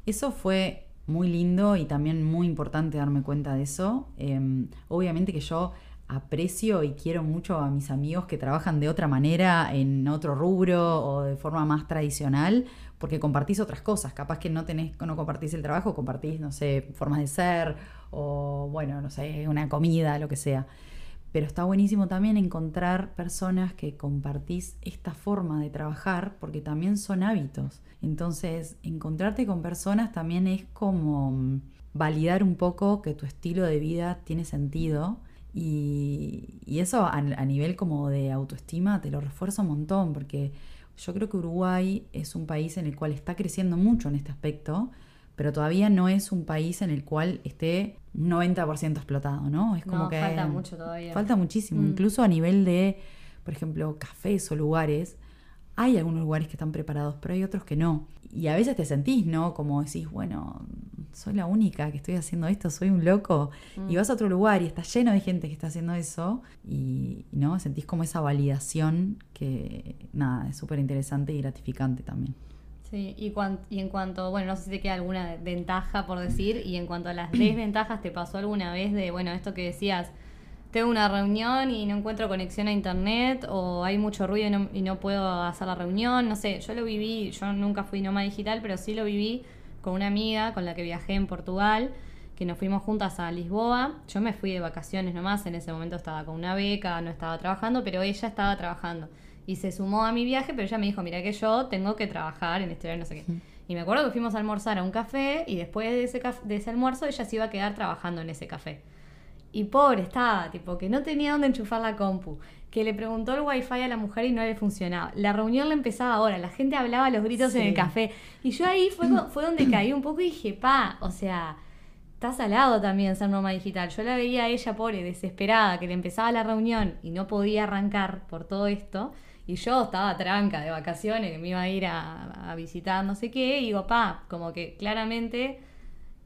Eso fue muy lindo y también muy importante darme cuenta de eso. Eh, obviamente que yo aprecio y quiero mucho a mis amigos que trabajan de otra manera, en otro rubro o de forma más tradicional, porque compartís otras cosas. Capaz que no tenés, no compartís el trabajo, compartís, no sé, formas de ser o, bueno, no sé, una comida, lo que sea. Pero está buenísimo también encontrar personas que compartís esta forma de trabajar porque también son hábitos. Entonces, encontrarte con personas también es como mm, validar un poco que tu estilo de vida tiene sentido y, eso a, a nivel como de autoestima te lo refuerza un montón porque yo creo que Uruguay es un país en el cual está creciendo mucho en este aspecto, pero todavía no es un país en el cual esté un 90% explotado, ¿no? Es como No, que falta mucho todavía. Falta muchísimo, Mm. incluso a nivel de, por ejemplo, cafés o lugares. Hay algunos lugares que están preparados, pero hay otros que no. Y a veces te sentís, ¿no? Como decís, bueno, soy la única que estoy haciendo esto, soy un loco. Mm. Y vas a otro lugar y está lleno de gente que está haciendo eso. Y, y, ¿no? Sentís como esa validación que, nada, es súper interesante y gratificante también. Sí, y, cuan- y en cuanto, bueno, no sé si te queda alguna ventaja por decir, y en cuanto a las desventajas, ¿te pasó alguna vez de, bueno, esto que decías, tengo una reunión y no encuentro conexión a internet, o hay mucho ruido y no, y no puedo hacer la reunión? No sé, yo lo viví, yo nunca fui nómada digital, pero sí lo viví con una amiga con la que viajé en Portugal, que nos fuimos juntas a Lisboa. Yo me fui de vacaciones nomás, en ese momento estaba con una beca, no estaba trabajando, pero ella estaba trabajando. Y se sumó a mi viaje, pero ella me dijo, mira que yo tengo que trabajar en este horario, no sé qué. Y me acuerdo que fuimos a almorzar a un café y después de ese, de ese almuerzo ella se iba a quedar trabajando en ese café. Y pobre estaba, tipo, que no tenía dónde enchufar la compu, que le preguntó el wifi a la mujer y no le funcionaba. La reunión la empezaba ahora, la gente hablaba a los gritos en el café. Y yo ahí fue, fue donde caí un poco y dije, pa, o sea, está salado también ser nómada digital. Yo la veía a ella, pobre, desesperada, que le empezaba la reunión y no podía arrancar por todo esto. Y yo estaba tranca de vacaciones, que me iba a ir a, a visitar no sé qué, y digo, pa, como que claramente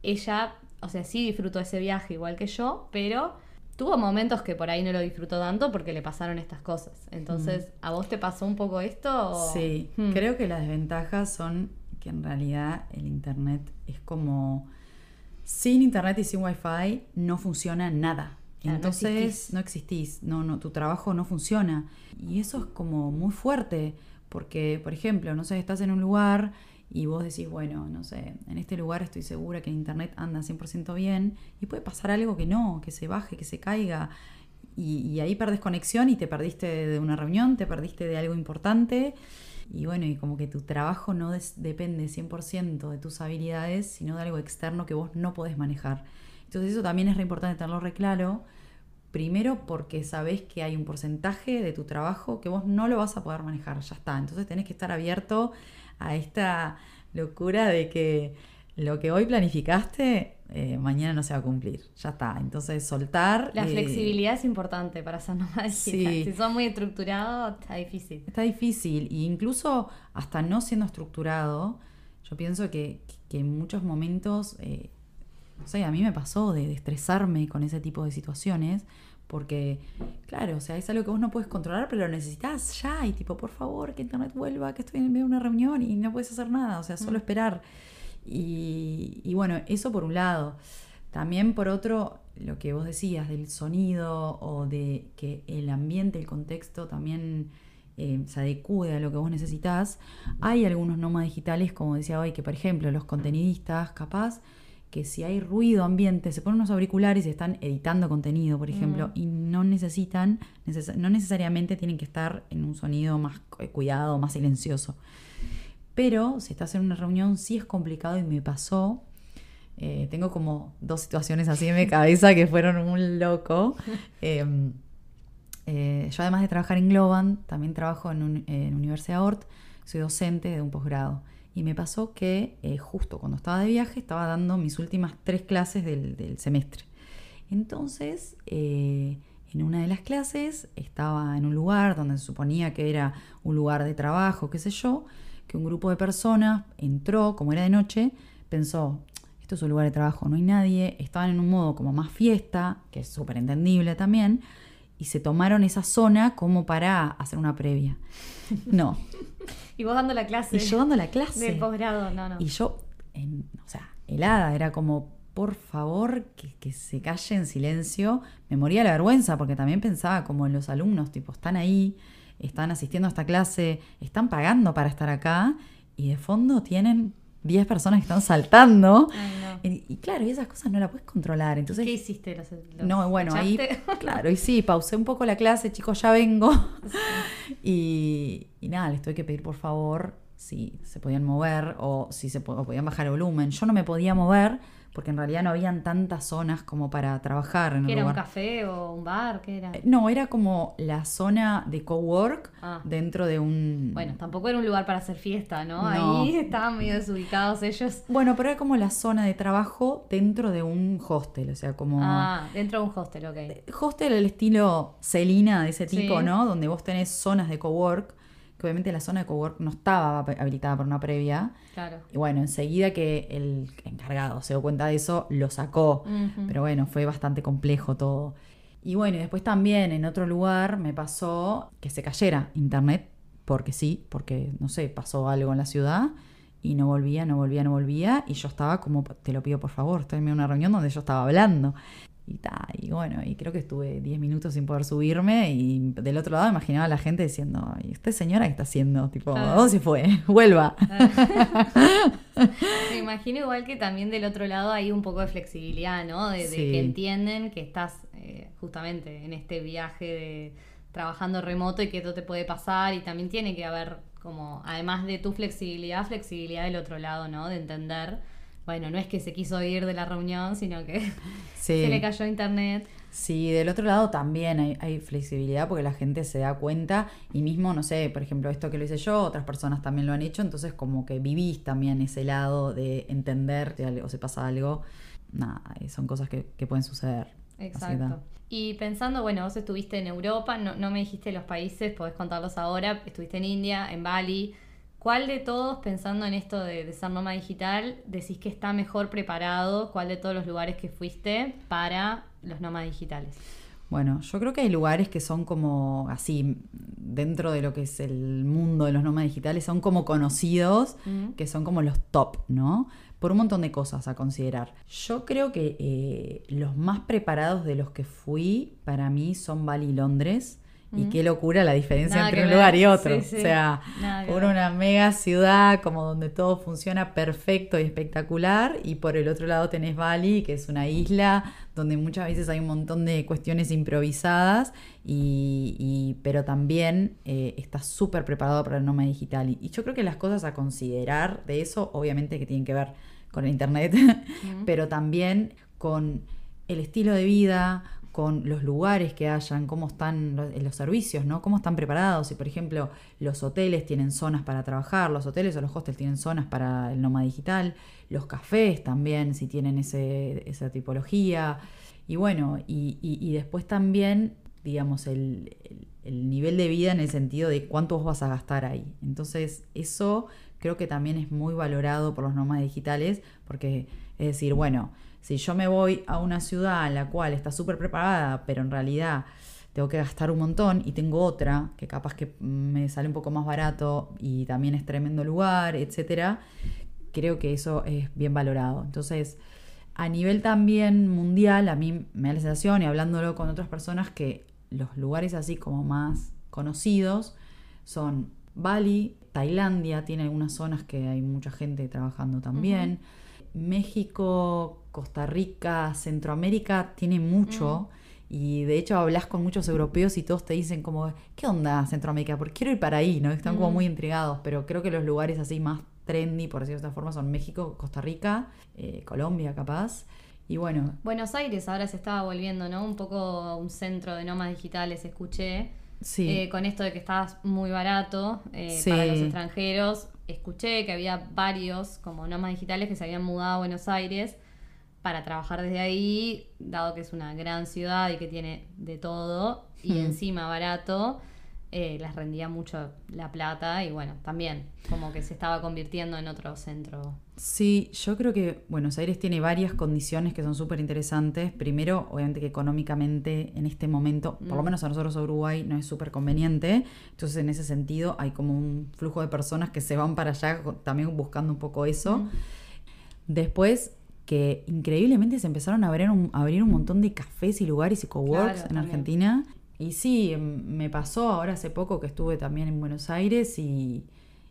ella, o sea, sí disfrutó ese viaje igual que yo, pero tuvo momentos que por ahí no lo disfrutó tanto porque le pasaron estas cosas. Entonces, ¿a vos te pasó un poco esto? o- Sí, Hmm. creo que las desventajas son que en realidad el internet es como sin internet y sin wifi no funciona nada. Claro, no Entonces existís. no existís, no, no, tu trabajo no funciona. Y eso es como muy fuerte, porque, por ejemplo, no sé, estás en un lugar y vos decís, bueno, no sé, en este lugar estoy segura que el internet anda 100% bien y puede pasar algo que no, que se baje, que se caiga. Y, y ahí perdés conexión y te perdiste de una reunión, te perdiste de algo importante. Y bueno, y como que tu trabajo no des- depende 100% de tus habilidades, sino de algo externo que vos no podés manejar. Entonces eso también es re importante tenerlo re claro. Primero porque sabés que hay un porcentaje de tu trabajo que vos no lo vas a poder manejar, ya está. Entonces tenés que estar abierto a esta locura de que lo que hoy planificaste, eh, mañana no se va a cumplir, ya está. Entonces soltar... La eh, flexibilidad es importante para ser digital. Sí. Si sos muy estructurado, está difícil. Está difícil. E incluso hasta no siendo estructurado, yo pienso que, que en muchos momentos, eh, no sé, a mí me pasó de, de estresarme con ese tipo de situaciones. Porque, claro, o sea, es algo que vos no puedes controlar, pero lo necesitas ya. Y tipo, por favor, que internet vuelva, que estoy en medio de una reunión y no puedes hacer nada. O sea, solo esperar. Y, y bueno, eso por un lado. También por otro, lo que vos decías del sonido o de que el ambiente, el contexto también eh, se adecue a lo que vos necesitas. Hay algunos nómadas digitales, como decía hoy, que por ejemplo los contenidistas, capaz que si hay ruido ambiente, se ponen unos auriculares y están editando contenido, por ejemplo, y no necesitan, neces- no necesariamente tienen que estar en un sonido más cu- cuidado, más silencioso. Pero si estás en una reunión, sí es complicado y me pasó. Eh, tengo como dos situaciones así en mi cabeza que fueron un loco. Eh, eh, yo además de trabajar en Globan, también trabajo en, un- en Universidad Ort, soy docente de un posgrado. Y me pasó que eh, justo cuando estaba de viaje estaba dando mis últimas tres clases del, semestre. Entonces, eh, en una de las clases estaba en un lugar donde se suponía que era un lugar de trabajo, qué sé yo, que un grupo de personas entró, como era de noche, pensó, esto es un lugar de trabajo, no hay nadie, estaban en un modo como más fiesta, que es súper entendible también, y se tomaron esa zona como para hacer una previa. No, Y vos dando la clase y yo dando la clase. del posgrado, no, no. Y yo, en- o sea, helada, era como, por favor, que, que se calle en silencio. Me moría la vergüenza porque también pensaba como en los alumnos, tipo, están ahí, están asistiendo a esta clase, están pagando para estar acá y de fondo tienen 10 personas que están saltando. Ay, no. Y, y claro, y esas cosas no las puedes controlar. Entonces, ¿Qué hiciste? ¿Los, los no, bueno, ahí, claro, y sí, pausé un poco la clase, chicos, ya vengo. Y, y nada, les tuve que pedir por favor si se podían mover o si se o podían bajar el volumen. Yo no me podía mover porque en realidad no habían tantas zonas como para trabajar en ¿Qué el era un café o un bar? ¿Qué era? Eh, No, era como la zona de cowork Ah. dentro de un... Bueno, tampoco era un lugar para hacer fiesta, ¿no? No. Ahí estaban medio desubicados ellos. Bueno, pero era como la zona de trabajo dentro de un hostel, o sea, como... Ah, dentro de un hostel, ok. Hostel al estilo Celina de ese tipo, Sí. ¿no? Donde vos tenés zonas de cowork, que obviamente la zona de cowork no estaba hab- habilitada por una previa. Claro. Y bueno, enseguida que el encargado se dio cuenta de eso, lo sacó. Pero bueno, fue bastante complejo todo. Y bueno, y después también en otro lugar me pasó que se cayera internet, porque sí, porque no sé, pasó algo en la ciudad y no volvía, no volvía, no volvía. Y yo estaba como, te lo pido por favor, estoy en una reunión donde yo estaba hablando. Y ta, y bueno, y creo que estuve 10 minutos sin poder subirme y del otro lado imaginaba a la gente diciendo, ¿y usted señora qué está haciendo? Tipo, Claro. ¿a dónde se fue? Vuelva. Me imagino igual que también del otro lado hay un poco de flexibilidad, ¿no? De, que entienden que estás eh, justamente en este viaje de trabajando remoto y que esto te puede pasar y también tiene que haber como, además de tu flexibilidad, flexibilidad del otro lado, ¿no? De entender, bueno, no es que se quiso ir de la reunión, sino que Sí. se le cayó internet. Sí, del otro lado también hay, hay flexibilidad porque la gente se da cuenta y mismo, no sé, por ejemplo, esto que lo hice yo, otras personas también lo han hecho, entonces como que vivís también ese lado de entender algo- se pasa algo. Nada, son cosas que, que pueden suceder. Exacto. Y pensando, bueno, vos estuviste en Europa, no, no me dijiste los países, podés contarlos ahora, estuviste en India, en Bali. ¿Cuál de todos, pensando en esto de, de ser nómada digital, decís que está mejor preparado? ¿Cuál de todos los lugares que fuiste para los nómadas digitales? Bueno, yo creo que hay lugares que son como así, dentro de lo que es el mundo de los nómadas digitales, son como conocidos, que son como los top, ¿no? Por un montón de cosas a considerar. Yo creo que eh, los más preparados de los que fui, para mí, son Bali y Londres. Y qué locura la diferencia Nada entre un ver. lugar y otro. Sí, sí. O sea, uno una mega ciudad como donde todo funciona perfecto y espectacular y por el otro lado tenés Bali, que es una isla donde muchas veces hay un montón de cuestiones improvisadas y, y- pero también eh, está súper preparado para el nómada digital. Y, y yo creo que las cosas a considerar de eso, obviamente que tienen que ver con el internet, pero también con el estilo de vida, con los lugares que hayan, cómo están los, los servicios, ¿no? Cómo están preparados. Si, por ejemplo, los hoteles tienen zonas para trabajar, los hoteles o los hostels tienen zonas para el nómada digital, los cafés también, si tienen ese, esa tipología. Y bueno, y, después también, digamos, el, el- el nivel de vida en el sentido de cuánto vos vas a gastar ahí. Entonces, eso creo que también es muy valorado por los nómadas digitales, porque es decir, bueno, si yo me voy a una ciudad en la cual está súper preparada, pero en realidad tengo que gastar un montón y tengo otra que capaz que me sale un poco más barato y también es tremendo lugar, etcétera, creo que eso es bien valorado. Entonces, a nivel también mundial, a mí me da la sensación, y hablándolo con otras personas, que los lugares así como más conocidos son Bali, Tailandia, tiene algunas zonas que hay mucha gente trabajando también. México, Costa Rica, Centroamérica tiene mucho. Y de hecho hablas con muchos europeos y todos te dicen como, ¿qué onda Centroamérica? Porque quiero ir para ahí, ¿no? Están como Mm. muy intrigados, pero creo que los lugares así más trendy, por decirlo de esta forma, son México, Costa Rica, eh, Colombia capaz. Y bueno, Buenos Aires ahora se estaba volviendo, ¿no? Un poco un centro de nómadas digitales, escuché. sí. Eh, con esto de que estaba muy barato eh, Sí. para los extranjeros, escuché que había varios como nómadas digitales que se habían mudado a Buenos Aires para trabajar desde ahí, dado que es una gran ciudad y que tiene de todo y Hmm. encima barato, eh, les rendía mucho la plata y bueno, también como que se estaba convirtiendo en otro centro. Sí, yo creo que Buenos Aires tiene varias condiciones que son súper interesantes. Primero, obviamente que económicamente en este momento, por lo Mm. menos a nosotros a Uruguay, no es súper conveniente. Entonces, en ese sentido, hay como un flujo de personas que se van para allá también buscando un poco eso. Mm. Después, que increíblemente se empezaron a abrir un, a abrir un montón de cafés y lugares y coworks Claro, en también. Argentina. Y sí, em, me pasó ahora hace poco que estuve también en Buenos Aires y,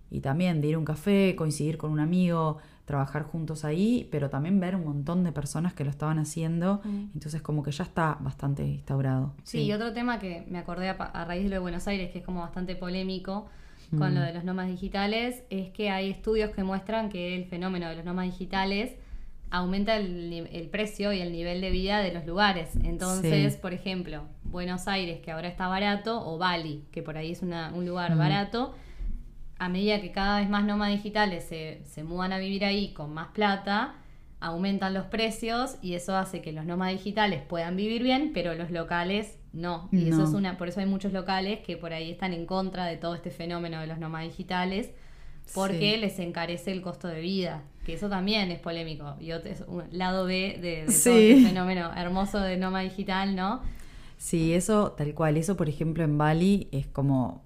y también de ir a un café, coincidir con un amigo, trabajar juntos ahí, pero también ver un montón de personas que lo estaban haciendo. Mm. Entonces como que ya está bastante instaurado. Sí, y otro tema que me acordé a, a raíz de lo de Buenos Aires, que es como bastante polémico con Mm. lo de los nómadas digitales, es que hay estudios que muestran que el fenómeno de los nómadas digitales aumenta el, precio y el nivel de vida de los lugares. Entonces, Sí. por ejemplo, Buenos Aires, que ahora está barato, o Bali, que por ahí es una- un lugar Mm. barato, a medida que cada vez más nómadas digitales se, se mudan a vivir ahí con más plata, aumentan los precios y eso hace que los nómadas digitales puedan vivir bien, pero los locales no. Y eso es una, por eso hay muchos locales que por ahí están en contra de todo este fenómeno de los nómadas digitales, porque Sí. les encarece el costo de vida, que eso también es polémico. Y otro, es un lado B de, de todo Sí. este fenómeno hermoso de nómada digital, ¿no? Sí, eso tal cual. Eso, por ejemplo, en Bali es como,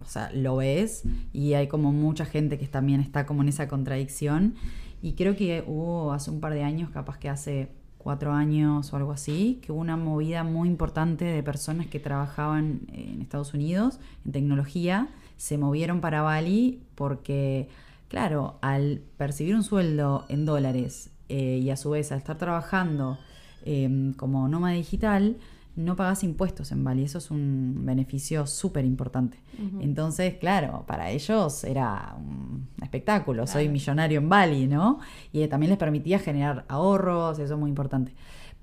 o sea, lo ves y hay como mucha gente que también está como en esa contradicción. Y creo que hubo hace un par de años, capaz que hace cuatro años o algo así, que hubo una movida muy importante de personas que trabajaban en Estados Unidos en tecnología, se movieron para Bali porque, claro, al percibir un sueldo en dólares eh, y a su vez al estar trabajando eh, como nómada digital, no pagas impuestos en Bali. Eso es un beneficio súper importante. Entonces, claro, para ellos era un espectáculo. Soy millonario en Bali, ¿no? Y también les permitía generar ahorros, eso es muy importante.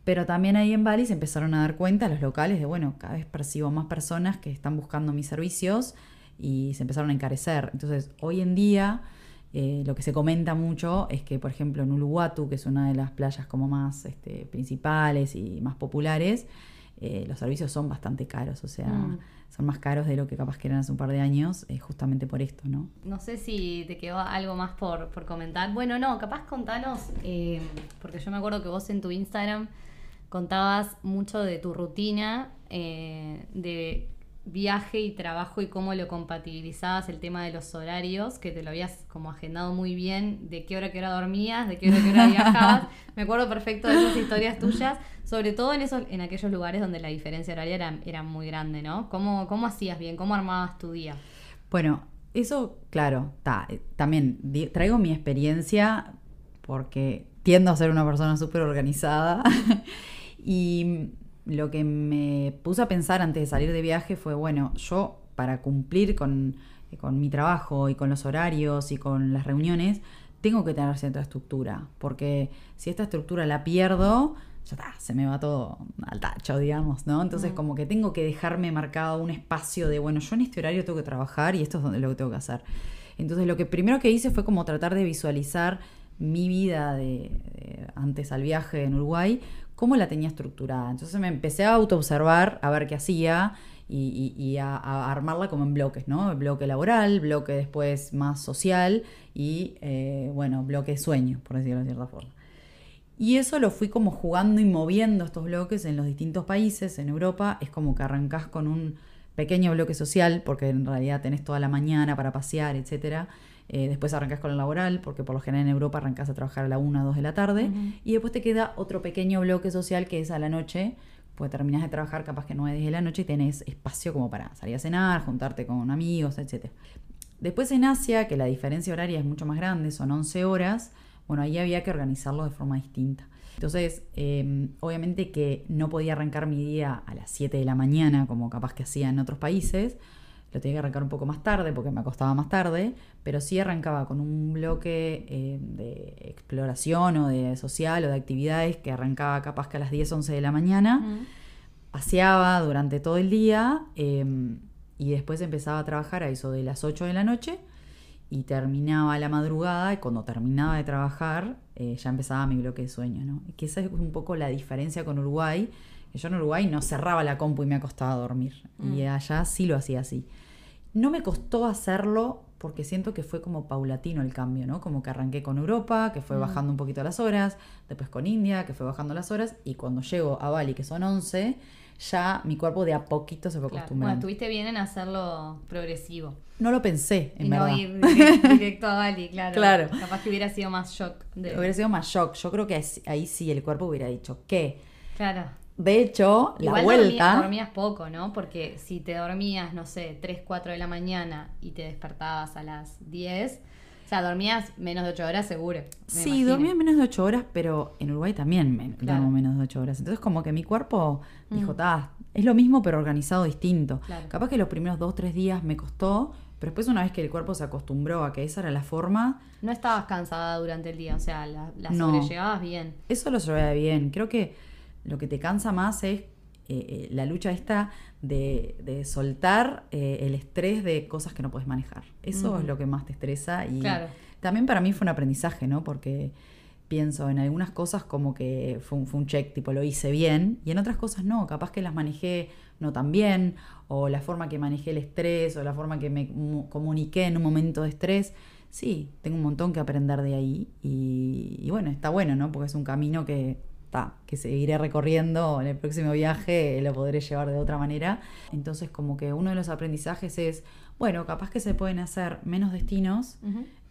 Pero también ahí en Bali se empezaron a dar cuenta los locales de, bueno, cada vez percibo más personas que están buscando mis servicios y se empezaron a encarecer. Entonces, hoy en día, eh, lo que se comenta mucho es que, por ejemplo, en Uluwatu, que es una de las playas como más este, principales y más populares, eh, los servicios son bastante caros, o sea, Mm. son más caros de lo que capaz que eran hace un par de años, eh, justamente por esto, ¿no? No sé si te quedó algo más por, por comentar. Bueno, no, capaz contanos, eh, porque yo me acuerdo que vos en tu Instagram contabas mucho de tu rutina de viaje y trabajo y cómo lo compatibilizabas el tema de los horarios, que te lo habías como agendado muy bien, de qué hora qué hora dormías, de qué hora qué hora viajabas. me acuerdo perfecto de esas historias tuyas, sobre todo en esos, en aquellos lugares donde la diferencia horaria era, era muy grande, ¿no? ¿Cómo, ¿Cómo hacías bien? ¿Cómo armabas tu día? Bueno, eso, claro, ta, eh, también di- traigo mi experiencia porque tiendo a ser una persona súper organizada y lo que me puse a pensar antes de salir de viaje fue, bueno, yo para cumplir con, con mi trabajo y con los horarios y con las reuniones, tengo que tener cierta estructura, porque si esta estructura la pierdo, ya está, se me va todo al tacho, digamos, ¿no? Entonces Mm. como que tengo que dejarme marcado un espacio de, bueno, yo en este horario tengo que trabajar y esto es donde- lo que tengo que hacer. Entonces lo que primero que hice fue como tratar de visualizar mi vida de, de antes al viaje en Uruguay, cómo la tenía estructurada. Entonces me empecé a autoobservar, a ver qué hacía y, y- y a, a armarla como en bloques, ¿no? Bloque laboral, bloque después más social y, eh, bueno, bloque sueño, por decirlo de cierta forma. Y eso lo fui como jugando y moviendo estos bloques en los distintos países. En Europa es como que arrancás con un pequeño bloque social, porque en realidad tenés toda la mañana para pasear, etc. después arrancás con el laboral, porque por lo general en Europa arrancás a trabajar a la 1 o 2 de la tarde. Y después te queda otro pequeño bloque social que es a la noche Pues terminás de trabajar capaz que 9 10 de la noche y tenés espacio como para salir a cenar, juntarte con amigos, etc. Después en Asia, que la diferencia horaria es mucho más grande, son 11 horas, bueno, ahí había que organizarlo de forma distinta. Entonces, eh, obviamente que no podía arrancar mi día a las 7 de la mañana, como capaz que hacía en otros países, lo tenía que arrancar un poco más tarde porque me acostaba más tarde, pero sí arrancaba con un bloque eh, de exploración o de social o de actividades que arrancaba capaz que a las 10, 11 de la mañana, paseaba durante todo el día eh, y después empezaba a trabajar a eso de las 8 de la noche y terminaba la madrugada y cuando terminaba de trabajar eh, ya empezaba mi bloque de sueño, ¿no? Que esa es un poco la diferencia con Uruguay, que yo en Uruguay no cerraba la compu y me acostaba a dormir y allá sí lo hacía así. No me costó hacerlo porque siento que fue como paulatino el cambio, ¿no? Como que arranqué con Europa, que fue bajando un poquito las horas, después con India, que fue bajando las horas, y cuando llego a Bali, que son 11, ya mi cuerpo de a poquito se fue Claro. Bueno, acostumbrando. estuviste bien en hacerlo progresivo. no lo pensé, en y verdad. no ir directo, a Bali, claro. Claro. Capaz que hubiera sido más shock. De... Hubiera sido más shock. Yo creo que ahí sí el cuerpo hubiera dicho que. Claro. De hecho, la vuelta. dormía- dormías poco, ¿no? Porque si te dormías, no sé, 3, 4 de la mañana y te despertabas a las 10, o sea, dormías menos de 8 horas seguro. Sí, imagino. dormía menos de 8 horas, pero en Uruguay también me Claro. duermo menos de 8 horas. Entonces, como que mi cuerpo dijo, ta, es lo mismo, pero organizado distinto. Claro. Capaz que los primeros 2, 3 días me costó, pero después, una vez que el cuerpo se acostumbró a que esa era la forma, No estabas cansada durante el día, o sea, la, la No. sobrellevabas bien. eso lo llevé bien. Creo que lo que te cansa más es eh, eh, la lucha esta de, de soltar eh, el estrés de cosas que no puedes manejar. Eso es lo que más te estresa y Claro. también para mí fue un aprendizaje, ¿no? Porque pienso en algunas cosas como que fue un, fue un check, tipo lo hice bien, y en otras cosas no, capaz que las manejé no tan bien, o la forma que manejé el estrés, o la forma que me mu- comuniqué en un momento de estrés. Sí, tengo un montón que aprender de ahí, y, y bueno, está bueno, ¿no? Porque es un camino que, ta, que seguiré recorriendo en el próximo viaje, lo podré llevar de otra manera. Entonces, como que uno de los aprendizajes es, bueno, capaz que se pueden hacer menos destinos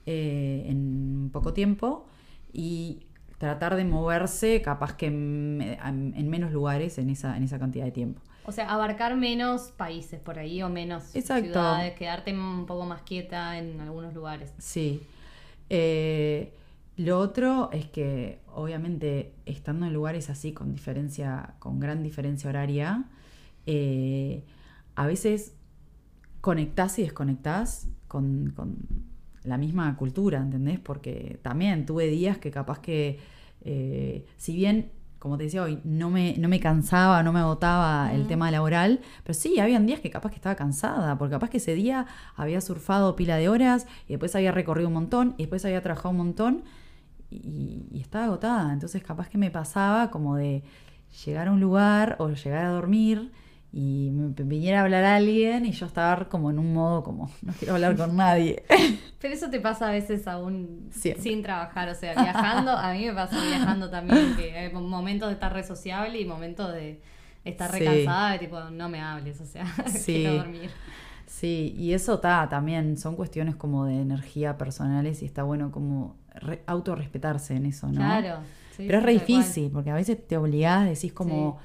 eh, en poco tiempo y tratar de moverse capaz que en, en menos lugares en esa, en esa cantidad de tiempo. O sea, abarcar menos países por ahí o menos Exacto. ciudades, quedarte un poco más quieta en algunos lugares. Sí. Eh, lo otro es que, obviamente, estando en lugares así con diferencia, con gran diferencia horaria, eh, a veces conectás y desconectás con, con la misma cultura, ¿entendés? Porque también tuve días que capaz que, eh, si bien, como te decía hoy, no me, no me cansaba, no me agotaba el tema laboral, pero sí, habían días que capaz que estaba cansada, porque capaz que ese día había surfado pila de horas y después había recorrido un montón y después había trabajado un montón y, y estaba agotada. Entonces capaz que me pasaba como de llegar a un lugar o llegar a dormir y me viniera a hablar a alguien y yo estar como en un modo como no quiero hablar con nadie. Pero eso te pasa a veces aún Siempre. sin trabajar, o sea, viajando, a mí me pasa viajando también, que hay momentos de estar re sociable y momentos de estar re Sí. cansada, de tipo, no me hables, o sea, Sí. quiero dormir. Sí, y eso está también, son cuestiones como de energía personales y está bueno como autorrespetarse en eso, ¿no? Claro. sí, Pero es re difícil, porque a veces te obligás, decís como,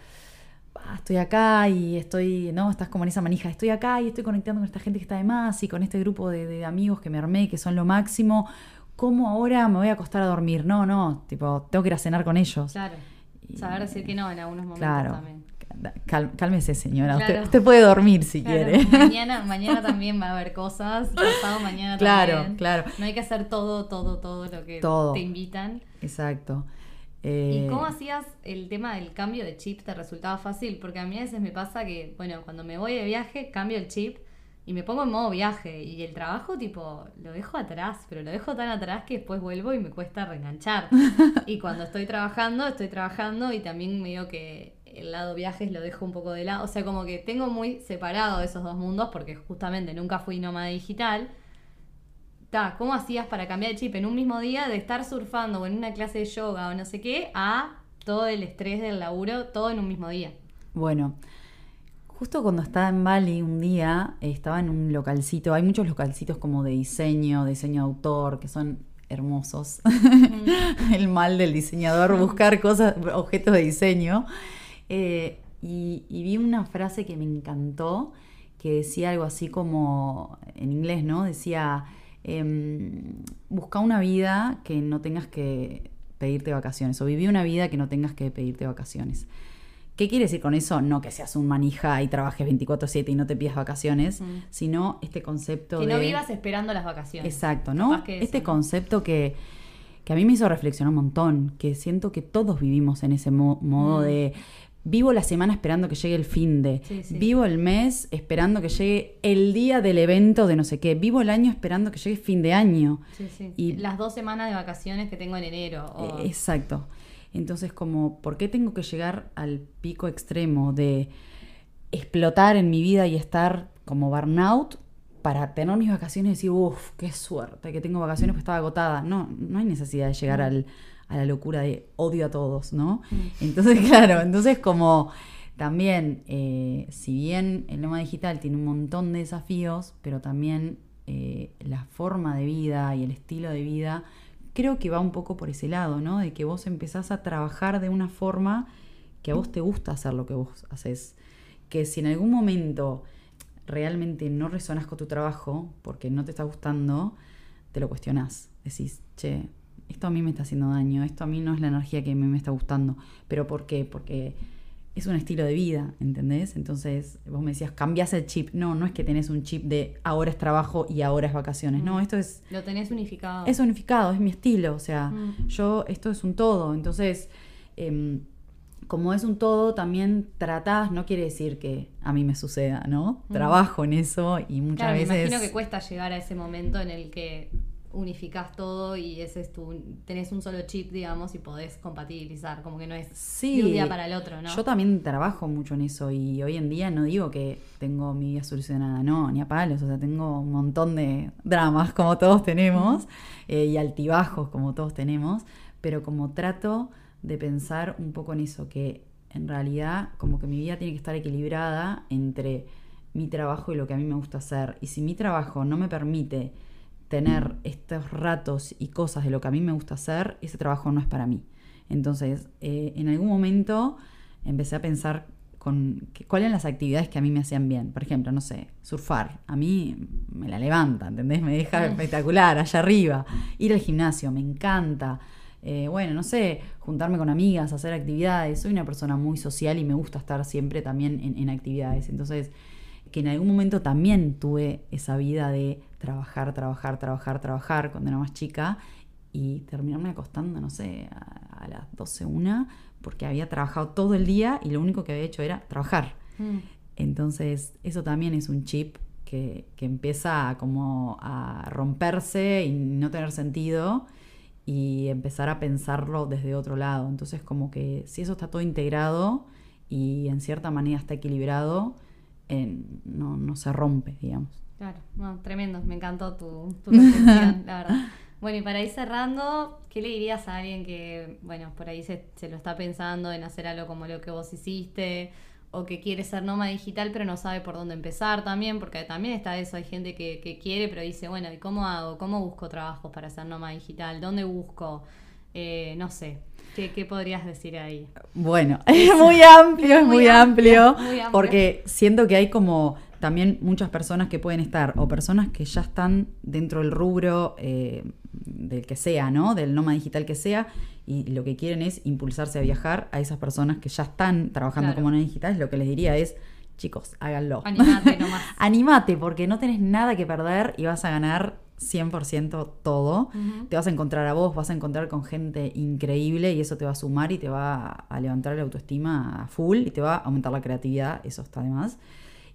"Ah, estoy acá y estoy, ¿no? Estás como en esa manija, estoy acá y estoy conectando con esta gente que está de más y con este grupo de, de amigos que me armé, que son lo máximo. ¿Cómo ahora me voy a acostar a dormir? No, no, tipo, tengo que ir a cenar con ellos. Claro. Y- Saber decir que no en algunos momentos Claro. también. Cálmese, señora. Claro. Usted, usted puede dormir si Claro, quiere. Mañana, mañana también va a haber cosas, pasado mañana Claro, también. claro. No hay que hacer todo, todo, todo lo que Todo. te invitan. Exacto. ¿Y Eh, cómo hacías el tema del cambio de chip? ¿Te resultaba fácil? Porque a mí a veces me pasa que, bueno, cuando me voy de viaje, cambio el chip y me pongo en modo viaje. Y el trabajo, tipo, lo dejo atrás, pero lo dejo tan atrás que después vuelvo y me cuesta reenganchar. y cuando estoy trabajando, estoy trabajando y también me digo que el lado viajes lo dejo un poco de lado. O sea, como que tengo muy separado esos dos mundos porque justamente nunca fui nómada digital. Ta, ¿Cómo hacías para cambiar el chip en un mismo día de estar surfando o en una clase de yoga o no sé qué a todo el estrés del laburo, todo en un mismo día? Bueno, justo cuando estaba en Bali un día, estaba en un localcito, hay muchos localcitos como de diseño, diseño de autor, que son hermosos. El mal del diseñador, buscar cosas, objetos de diseño. Eh, y, y vi una frase que me encantó, que decía algo así como, en inglés, ¿no? Decía, em, busca una vida que no tengas que pedirte vacaciones, o viví una vida que no tengas que pedirte vacaciones. ¿Qué quiere decir con eso? No que seas un manija y trabajes 24/7 y no te pidas vacaciones, Mm. sino este concepto Que de... no vivas esperando las vacaciones. Exacto, ¿no? Que este concepto que, que a mí me hizo reflexionar un montón, que siento que todos vivimos en ese mo- modo Mm. de vivo la semana esperando que llegue el fin de, Sí, sí. vivo el mes esperando que llegue el día del evento de no sé qué, vivo el año esperando que llegue fin de año. Sí, sí. Y- Las dos semanas de vacaciones que tengo en enero. o- Eh, Exacto. Entonces, como, ¿por qué tengo que llegar al pico extremo de explotar en mi vida y estar como burnout para tener mis vacaciones y decir, uff, qué suerte que tengo vacaciones porque estaba agotada? No, no hay necesidad de llegar al- a la locura de odio a todos, ¿no? Entonces, claro, entonces como también, eh, si bien el Noma Digital tiene un montón de desafíos, pero también eh, la forma de vida y el estilo de vida creo que va un poco por ese lado, ¿no? De que vos empezás a trabajar de una forma que a vos te gusta hacer lo que vos haces. Que si en algún momento realmente no resonas con tu trabajo porque no te está gustando, te lo cuestionás. Decís, che, esto a mí me está haciendo daño, esto a mí no es la energía que a mí me está gustando. ¿Pero por qué? Porque es un estilo de vida, ¿entendés? Entonces, vos me decías, cambiás el chip. No, no es que tenés un chip de ahora es trabajo y ahora es vacaciones. No, esto es Lo tenés unificado. es unificado, es mi estilo, o sea, Mm. yo, esto es un todo, entonces, em, como es un todo, también tratás, no quiere decir que a mí me suceda, ¿no? Mm. Trabajo en eso y muchas Claro, me veces... imagino que cuesta llegar a ese momento en el que unificás todo y ese es tu, tenés un solo chip, digamos, y podés compatibilizar, como que no es Sí, de un día para el otro, ¿no? Yo también trabajo mucho en eso y hoy en día no digo que tengo mi vida solucionada, no, ni a palos, o sea, tengo un montón de dramas como todos tenemos eh, y altibajos como todos tenemos, pero como trato de pensar un poco en eso, que en realidad como que mi vida tiene que estar equilibrada entre mi trabajo y lo que a mí me gusta hacer. Y si mi trabajo no me permite tener estos ratos y cosas de lo que a mí me gusta hacer, ese trabajo no es para mí. Entonces, eh, en algún momento empecé a pensar con cuáles eran las actividades que a mí me hacían bien. Por ejemplo, no sé, surfar. A mí me la levanta, ¿entendés? Me deja espectacular, allá arriba. Ir al gimnasio, me encanta. Eh, bueno, no sé, juntarme con amigas, hacer actividades. Soy una persona muy social y me gusta estar siempre también en, en actividades. Entonces, que en algún momento también tuve esa vida de trabajar, trabajar, trabajar, trabajar cuando era más chica y terminarme acostando, no sé, a, a las 12, una, porque había trabajado todo el día y lo único que había hecho era trabajar. Mm. Entonces, eso también es un chip que, que empieza a como a romperse y no tener sentido y empezar a pensarlo desde otro lado. Entonces, como que si eso está todo integrado y en cierta manera está equilibrado, no, no se rompe, digamos. Claro, no, tremendo, me encantó tu, tu reflexión, la verdad. Bueno, y para ir cerrando, ¿qué le dirías a alguien que, bueno, por ahí se, se lo está pensando en hacer algo como lo que vos hiciste, o que quiere ser nómada digital pero no sabe por dónde empezar también, porque también está eso, hay gente que, que quiere pero dice, bueno, ¿y cómo hago? ¿Cómo busco trabajos para ser nómada digital? ¿Dónde busco? Eh, no sé, ¿qué, qué podrías decir ahí? Bueno, es muy amplio, es muy muy amplio, amplio, muy amplio. porque siento que hay como también muchas personas que pueden estar, o personas que ya están dentro del rubro eh, del que sea, ¿no? Del nómada digital que sea, y lo que quieren es impulsarse a viajar a esas personas que ya están trabajando Claro. como nómada digital, lo que les diría es, chicos, háganlo. Animate nomás. Animate, porque no tenés nada que perder y vas a ganar 100% todo. Te vas a encontrar a vos, vas a encontrar con gente increíble y eso te va a sumar y te va a levantar la autoestima a full y te va a aumentar la creatividad, eso está de más.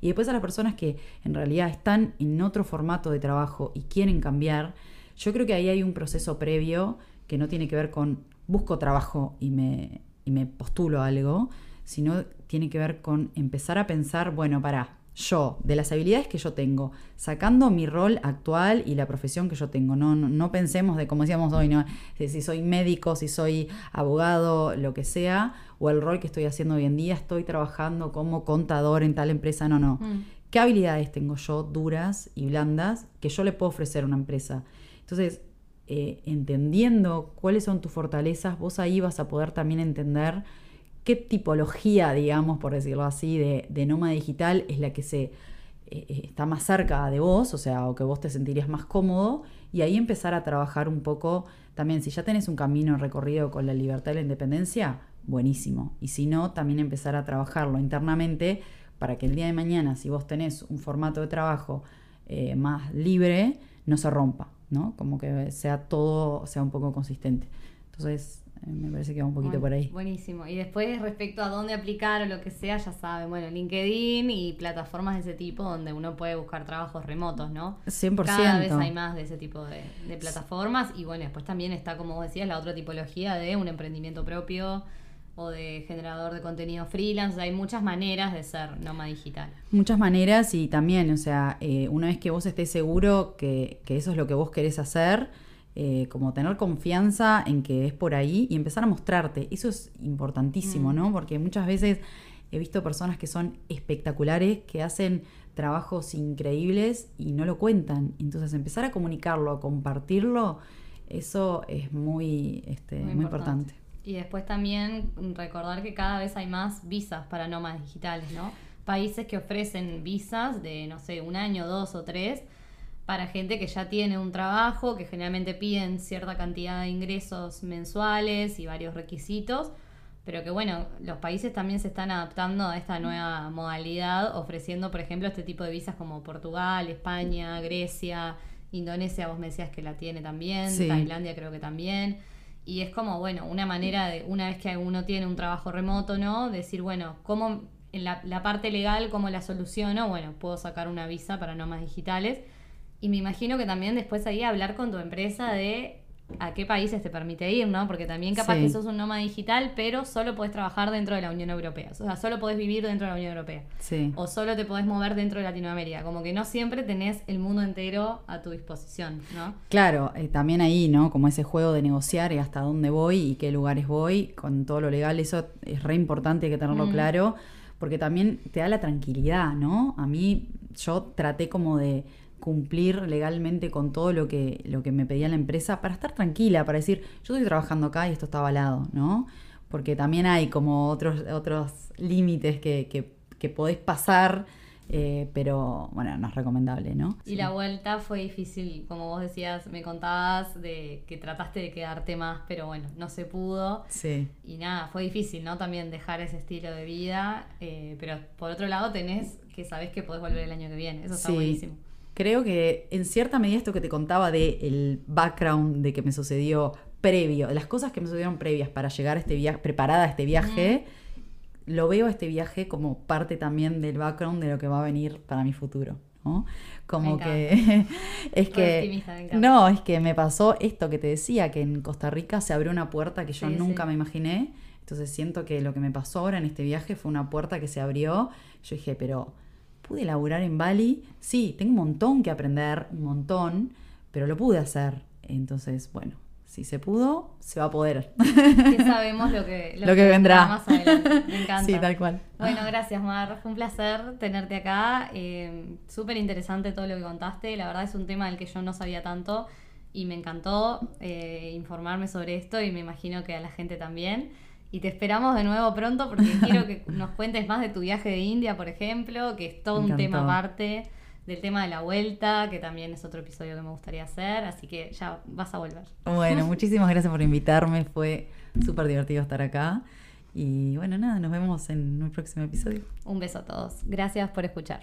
Y después a las personas que en realidad están en otro formato de trabajo y quieren cambiar, yo creo que ahí hay un proceso previo que no tiene que ver con busco trabajo y me, y me postulo a algo, sino tiene que ver con empezar a pensar, bueno, para yo, de las habilidades que yo tengo, sacando mi rol actual y la profesión que yo tengo, no, no, no pensemos de, como decíamos hoy, ¿no? si, si soy médico, si soy abogado, lo que sea, o el rol que estoy haciendo hoy en día, estoy trabajando como contador en tal empresa, no, no. Mm. ¿Qué habilidades tengo yo duras y blandas que yo le puedo ofrecer a una empresa? Entonces, eh, entendiendo cuáles son tus fortalezas, vos ahí vas a poder también entender qué tipología, digamos, por decirlo así, de, de nómada digital es la que se eh, eh, está más cerca de vos, o sea, o que vos te sentirías más cómodo, y ahí empezar a trabajar un poco también, si ya tenés un camino recorrido con la libertad y la independencia, buenísimo. Y si no, también empezar a trabajarlo internamente para que el día de mañana, si vos tenés un formato de trabajo eh, más libre, no se rompa, ¿no? Como que sea todo, sea un poco consistente. Entonces, me parece que va un poquito Bueno, por ahí. Buenísimo. Y después respecto a dónde aplicar o lo que sea, ya saben, bueno, LinkedIn y plataformas de ese tipo donde uno puede buscar trabajos remotos, ¿no? 100%. Cada vez hay más de ese tipo de, de plataformas y bueno, después también está, como vos decías, la otra tipología de un emprendimiento propio o de generador de contenido freelance. Hay muchas maneras de ser nómada digital. Muchas maneras y también, o sea, eh, una vez que vos estés seguro que, que eso es lo que vos querés hacer, eh, como tener confianza en que es por ahí y empezar a mostrarte. Eso es importantísimo, ¿no? Porque muchas veces he visto personas que son espectaculares, que hacen trabajos increíbles y no lo cuentan. Entonces empezar a comunicarlo, a compartirlo, eso es muy, este, muy, importante. Y después también recordar que cada vez hay más visas para nómadas digitales, ¿no? Países que ofrecen visas de, no sé, un año, dos o tres, para gente que ya tiene un trabajo, que generalmente piden cierta cantidad de ingresos mensuales y varios requisitos, pero que bueno, los países también se están adaptando a esta nueva modalidad, ofreciendo, por ejemplo, este tipo de visas como Portugal, España, Grecia, Indonesia, vos me decías que la tiene también, Sí. Tailandia creo que también. Y es como, bueno, una manera de, una vez que uno tiene un trabajo remoto, ¿no? Decir, bueno, ¿cómo, en la, la parte legal, cómo la soluciono? Bueno, puedo sacar una visa para nómadas digitales. Y me imagino que también después ahí hablar con tu empresa de a qué países te permite ir, ¿no? Porque también capaz Sí. que sos un nómada digital, pero solo podés trabajar dentro de la Unión Europea. O sea, solo podés vivir dentro de la Unión Europea. Sí. O solo te podés mover dentro de Latinoamérica. Como que no siempre tenés el mundo entero a tu disposición, ¿no? Claro, eh, también ahí, ¿no? Como ese juego de negociar y hasta dónde voy y qué lugares voy, con todo lo legal, eso es re importante, hay que tenerlo Mm. claro, porque también te da la tranquilidad, ¿no? A mí, yo traté como de cumplir legalmente con todo lo que, lo que me pedía la empresa para estar tranquila, para decir, yo estoy trabajando acá y esto está avalado, ¿no? Porque también hay como otros, otros límites que, que, que podés pasar, eh, pero bueno, no es recomendable, ¿no? Y la vuelta fue difícil, como vos decías, me contabas de que trataste de quedarte más, pero bueno, no se pudo. Sí. Y nada, fue difícil, ¿no? También dejar ese estilo de vida, eh, pero por otro lado tenés que sabés que podés volver el año que viene, eso está Sí. buenísimo. Creo que en cierta medida esto que te contaba de el background de que me sucedió previo, de las cosas que me sucedieron previas para llegar a este viaje, preparada a este viaje, lo veo a este viaje como parte también del background de lo que va a venir para mi futuro, ¿no? Como que es que no, es que me pasó esto que te decía que en Costa Rica se abrió una puerta que yo Sí, nunca sí. me imaginé. Entonces siento que lo que me pasó ahora en este viaje fue una puerta que se abrió. Yo dije, pero pude laburar en Bali. Sí, tengo un montón que aprender, un montón, pero lo pude hacer. Entonces, bueno, si se pudo, se va a poder. Que sabemos lo que, Lo que vendrá. más adelante. Me encanta. Sí, tal cual. Bueno, gracias Mar, fue un placer tenerte acá. Eh, Súper interesante todo lo que contaste. La verdad es un tema del que yo no sabía tanto y me encantó eh, informarme sobre esto y me imagino que a la gente también. Y te esperamos de nuevo pronto porque quiero que nos cuentes más de tu viaje de India, por ejemplo, que es todo un tema aparte del tema de la vuelta, que también es otro episodio que me gustaría hacer, así que ya vas a volver. Bueno, muchísimas gracias por invitarme. Fue súper divertido estar acá. Y bueno, nada, nos vemos en un próximo episodio. Un beso a todos. Gracias por escuchar.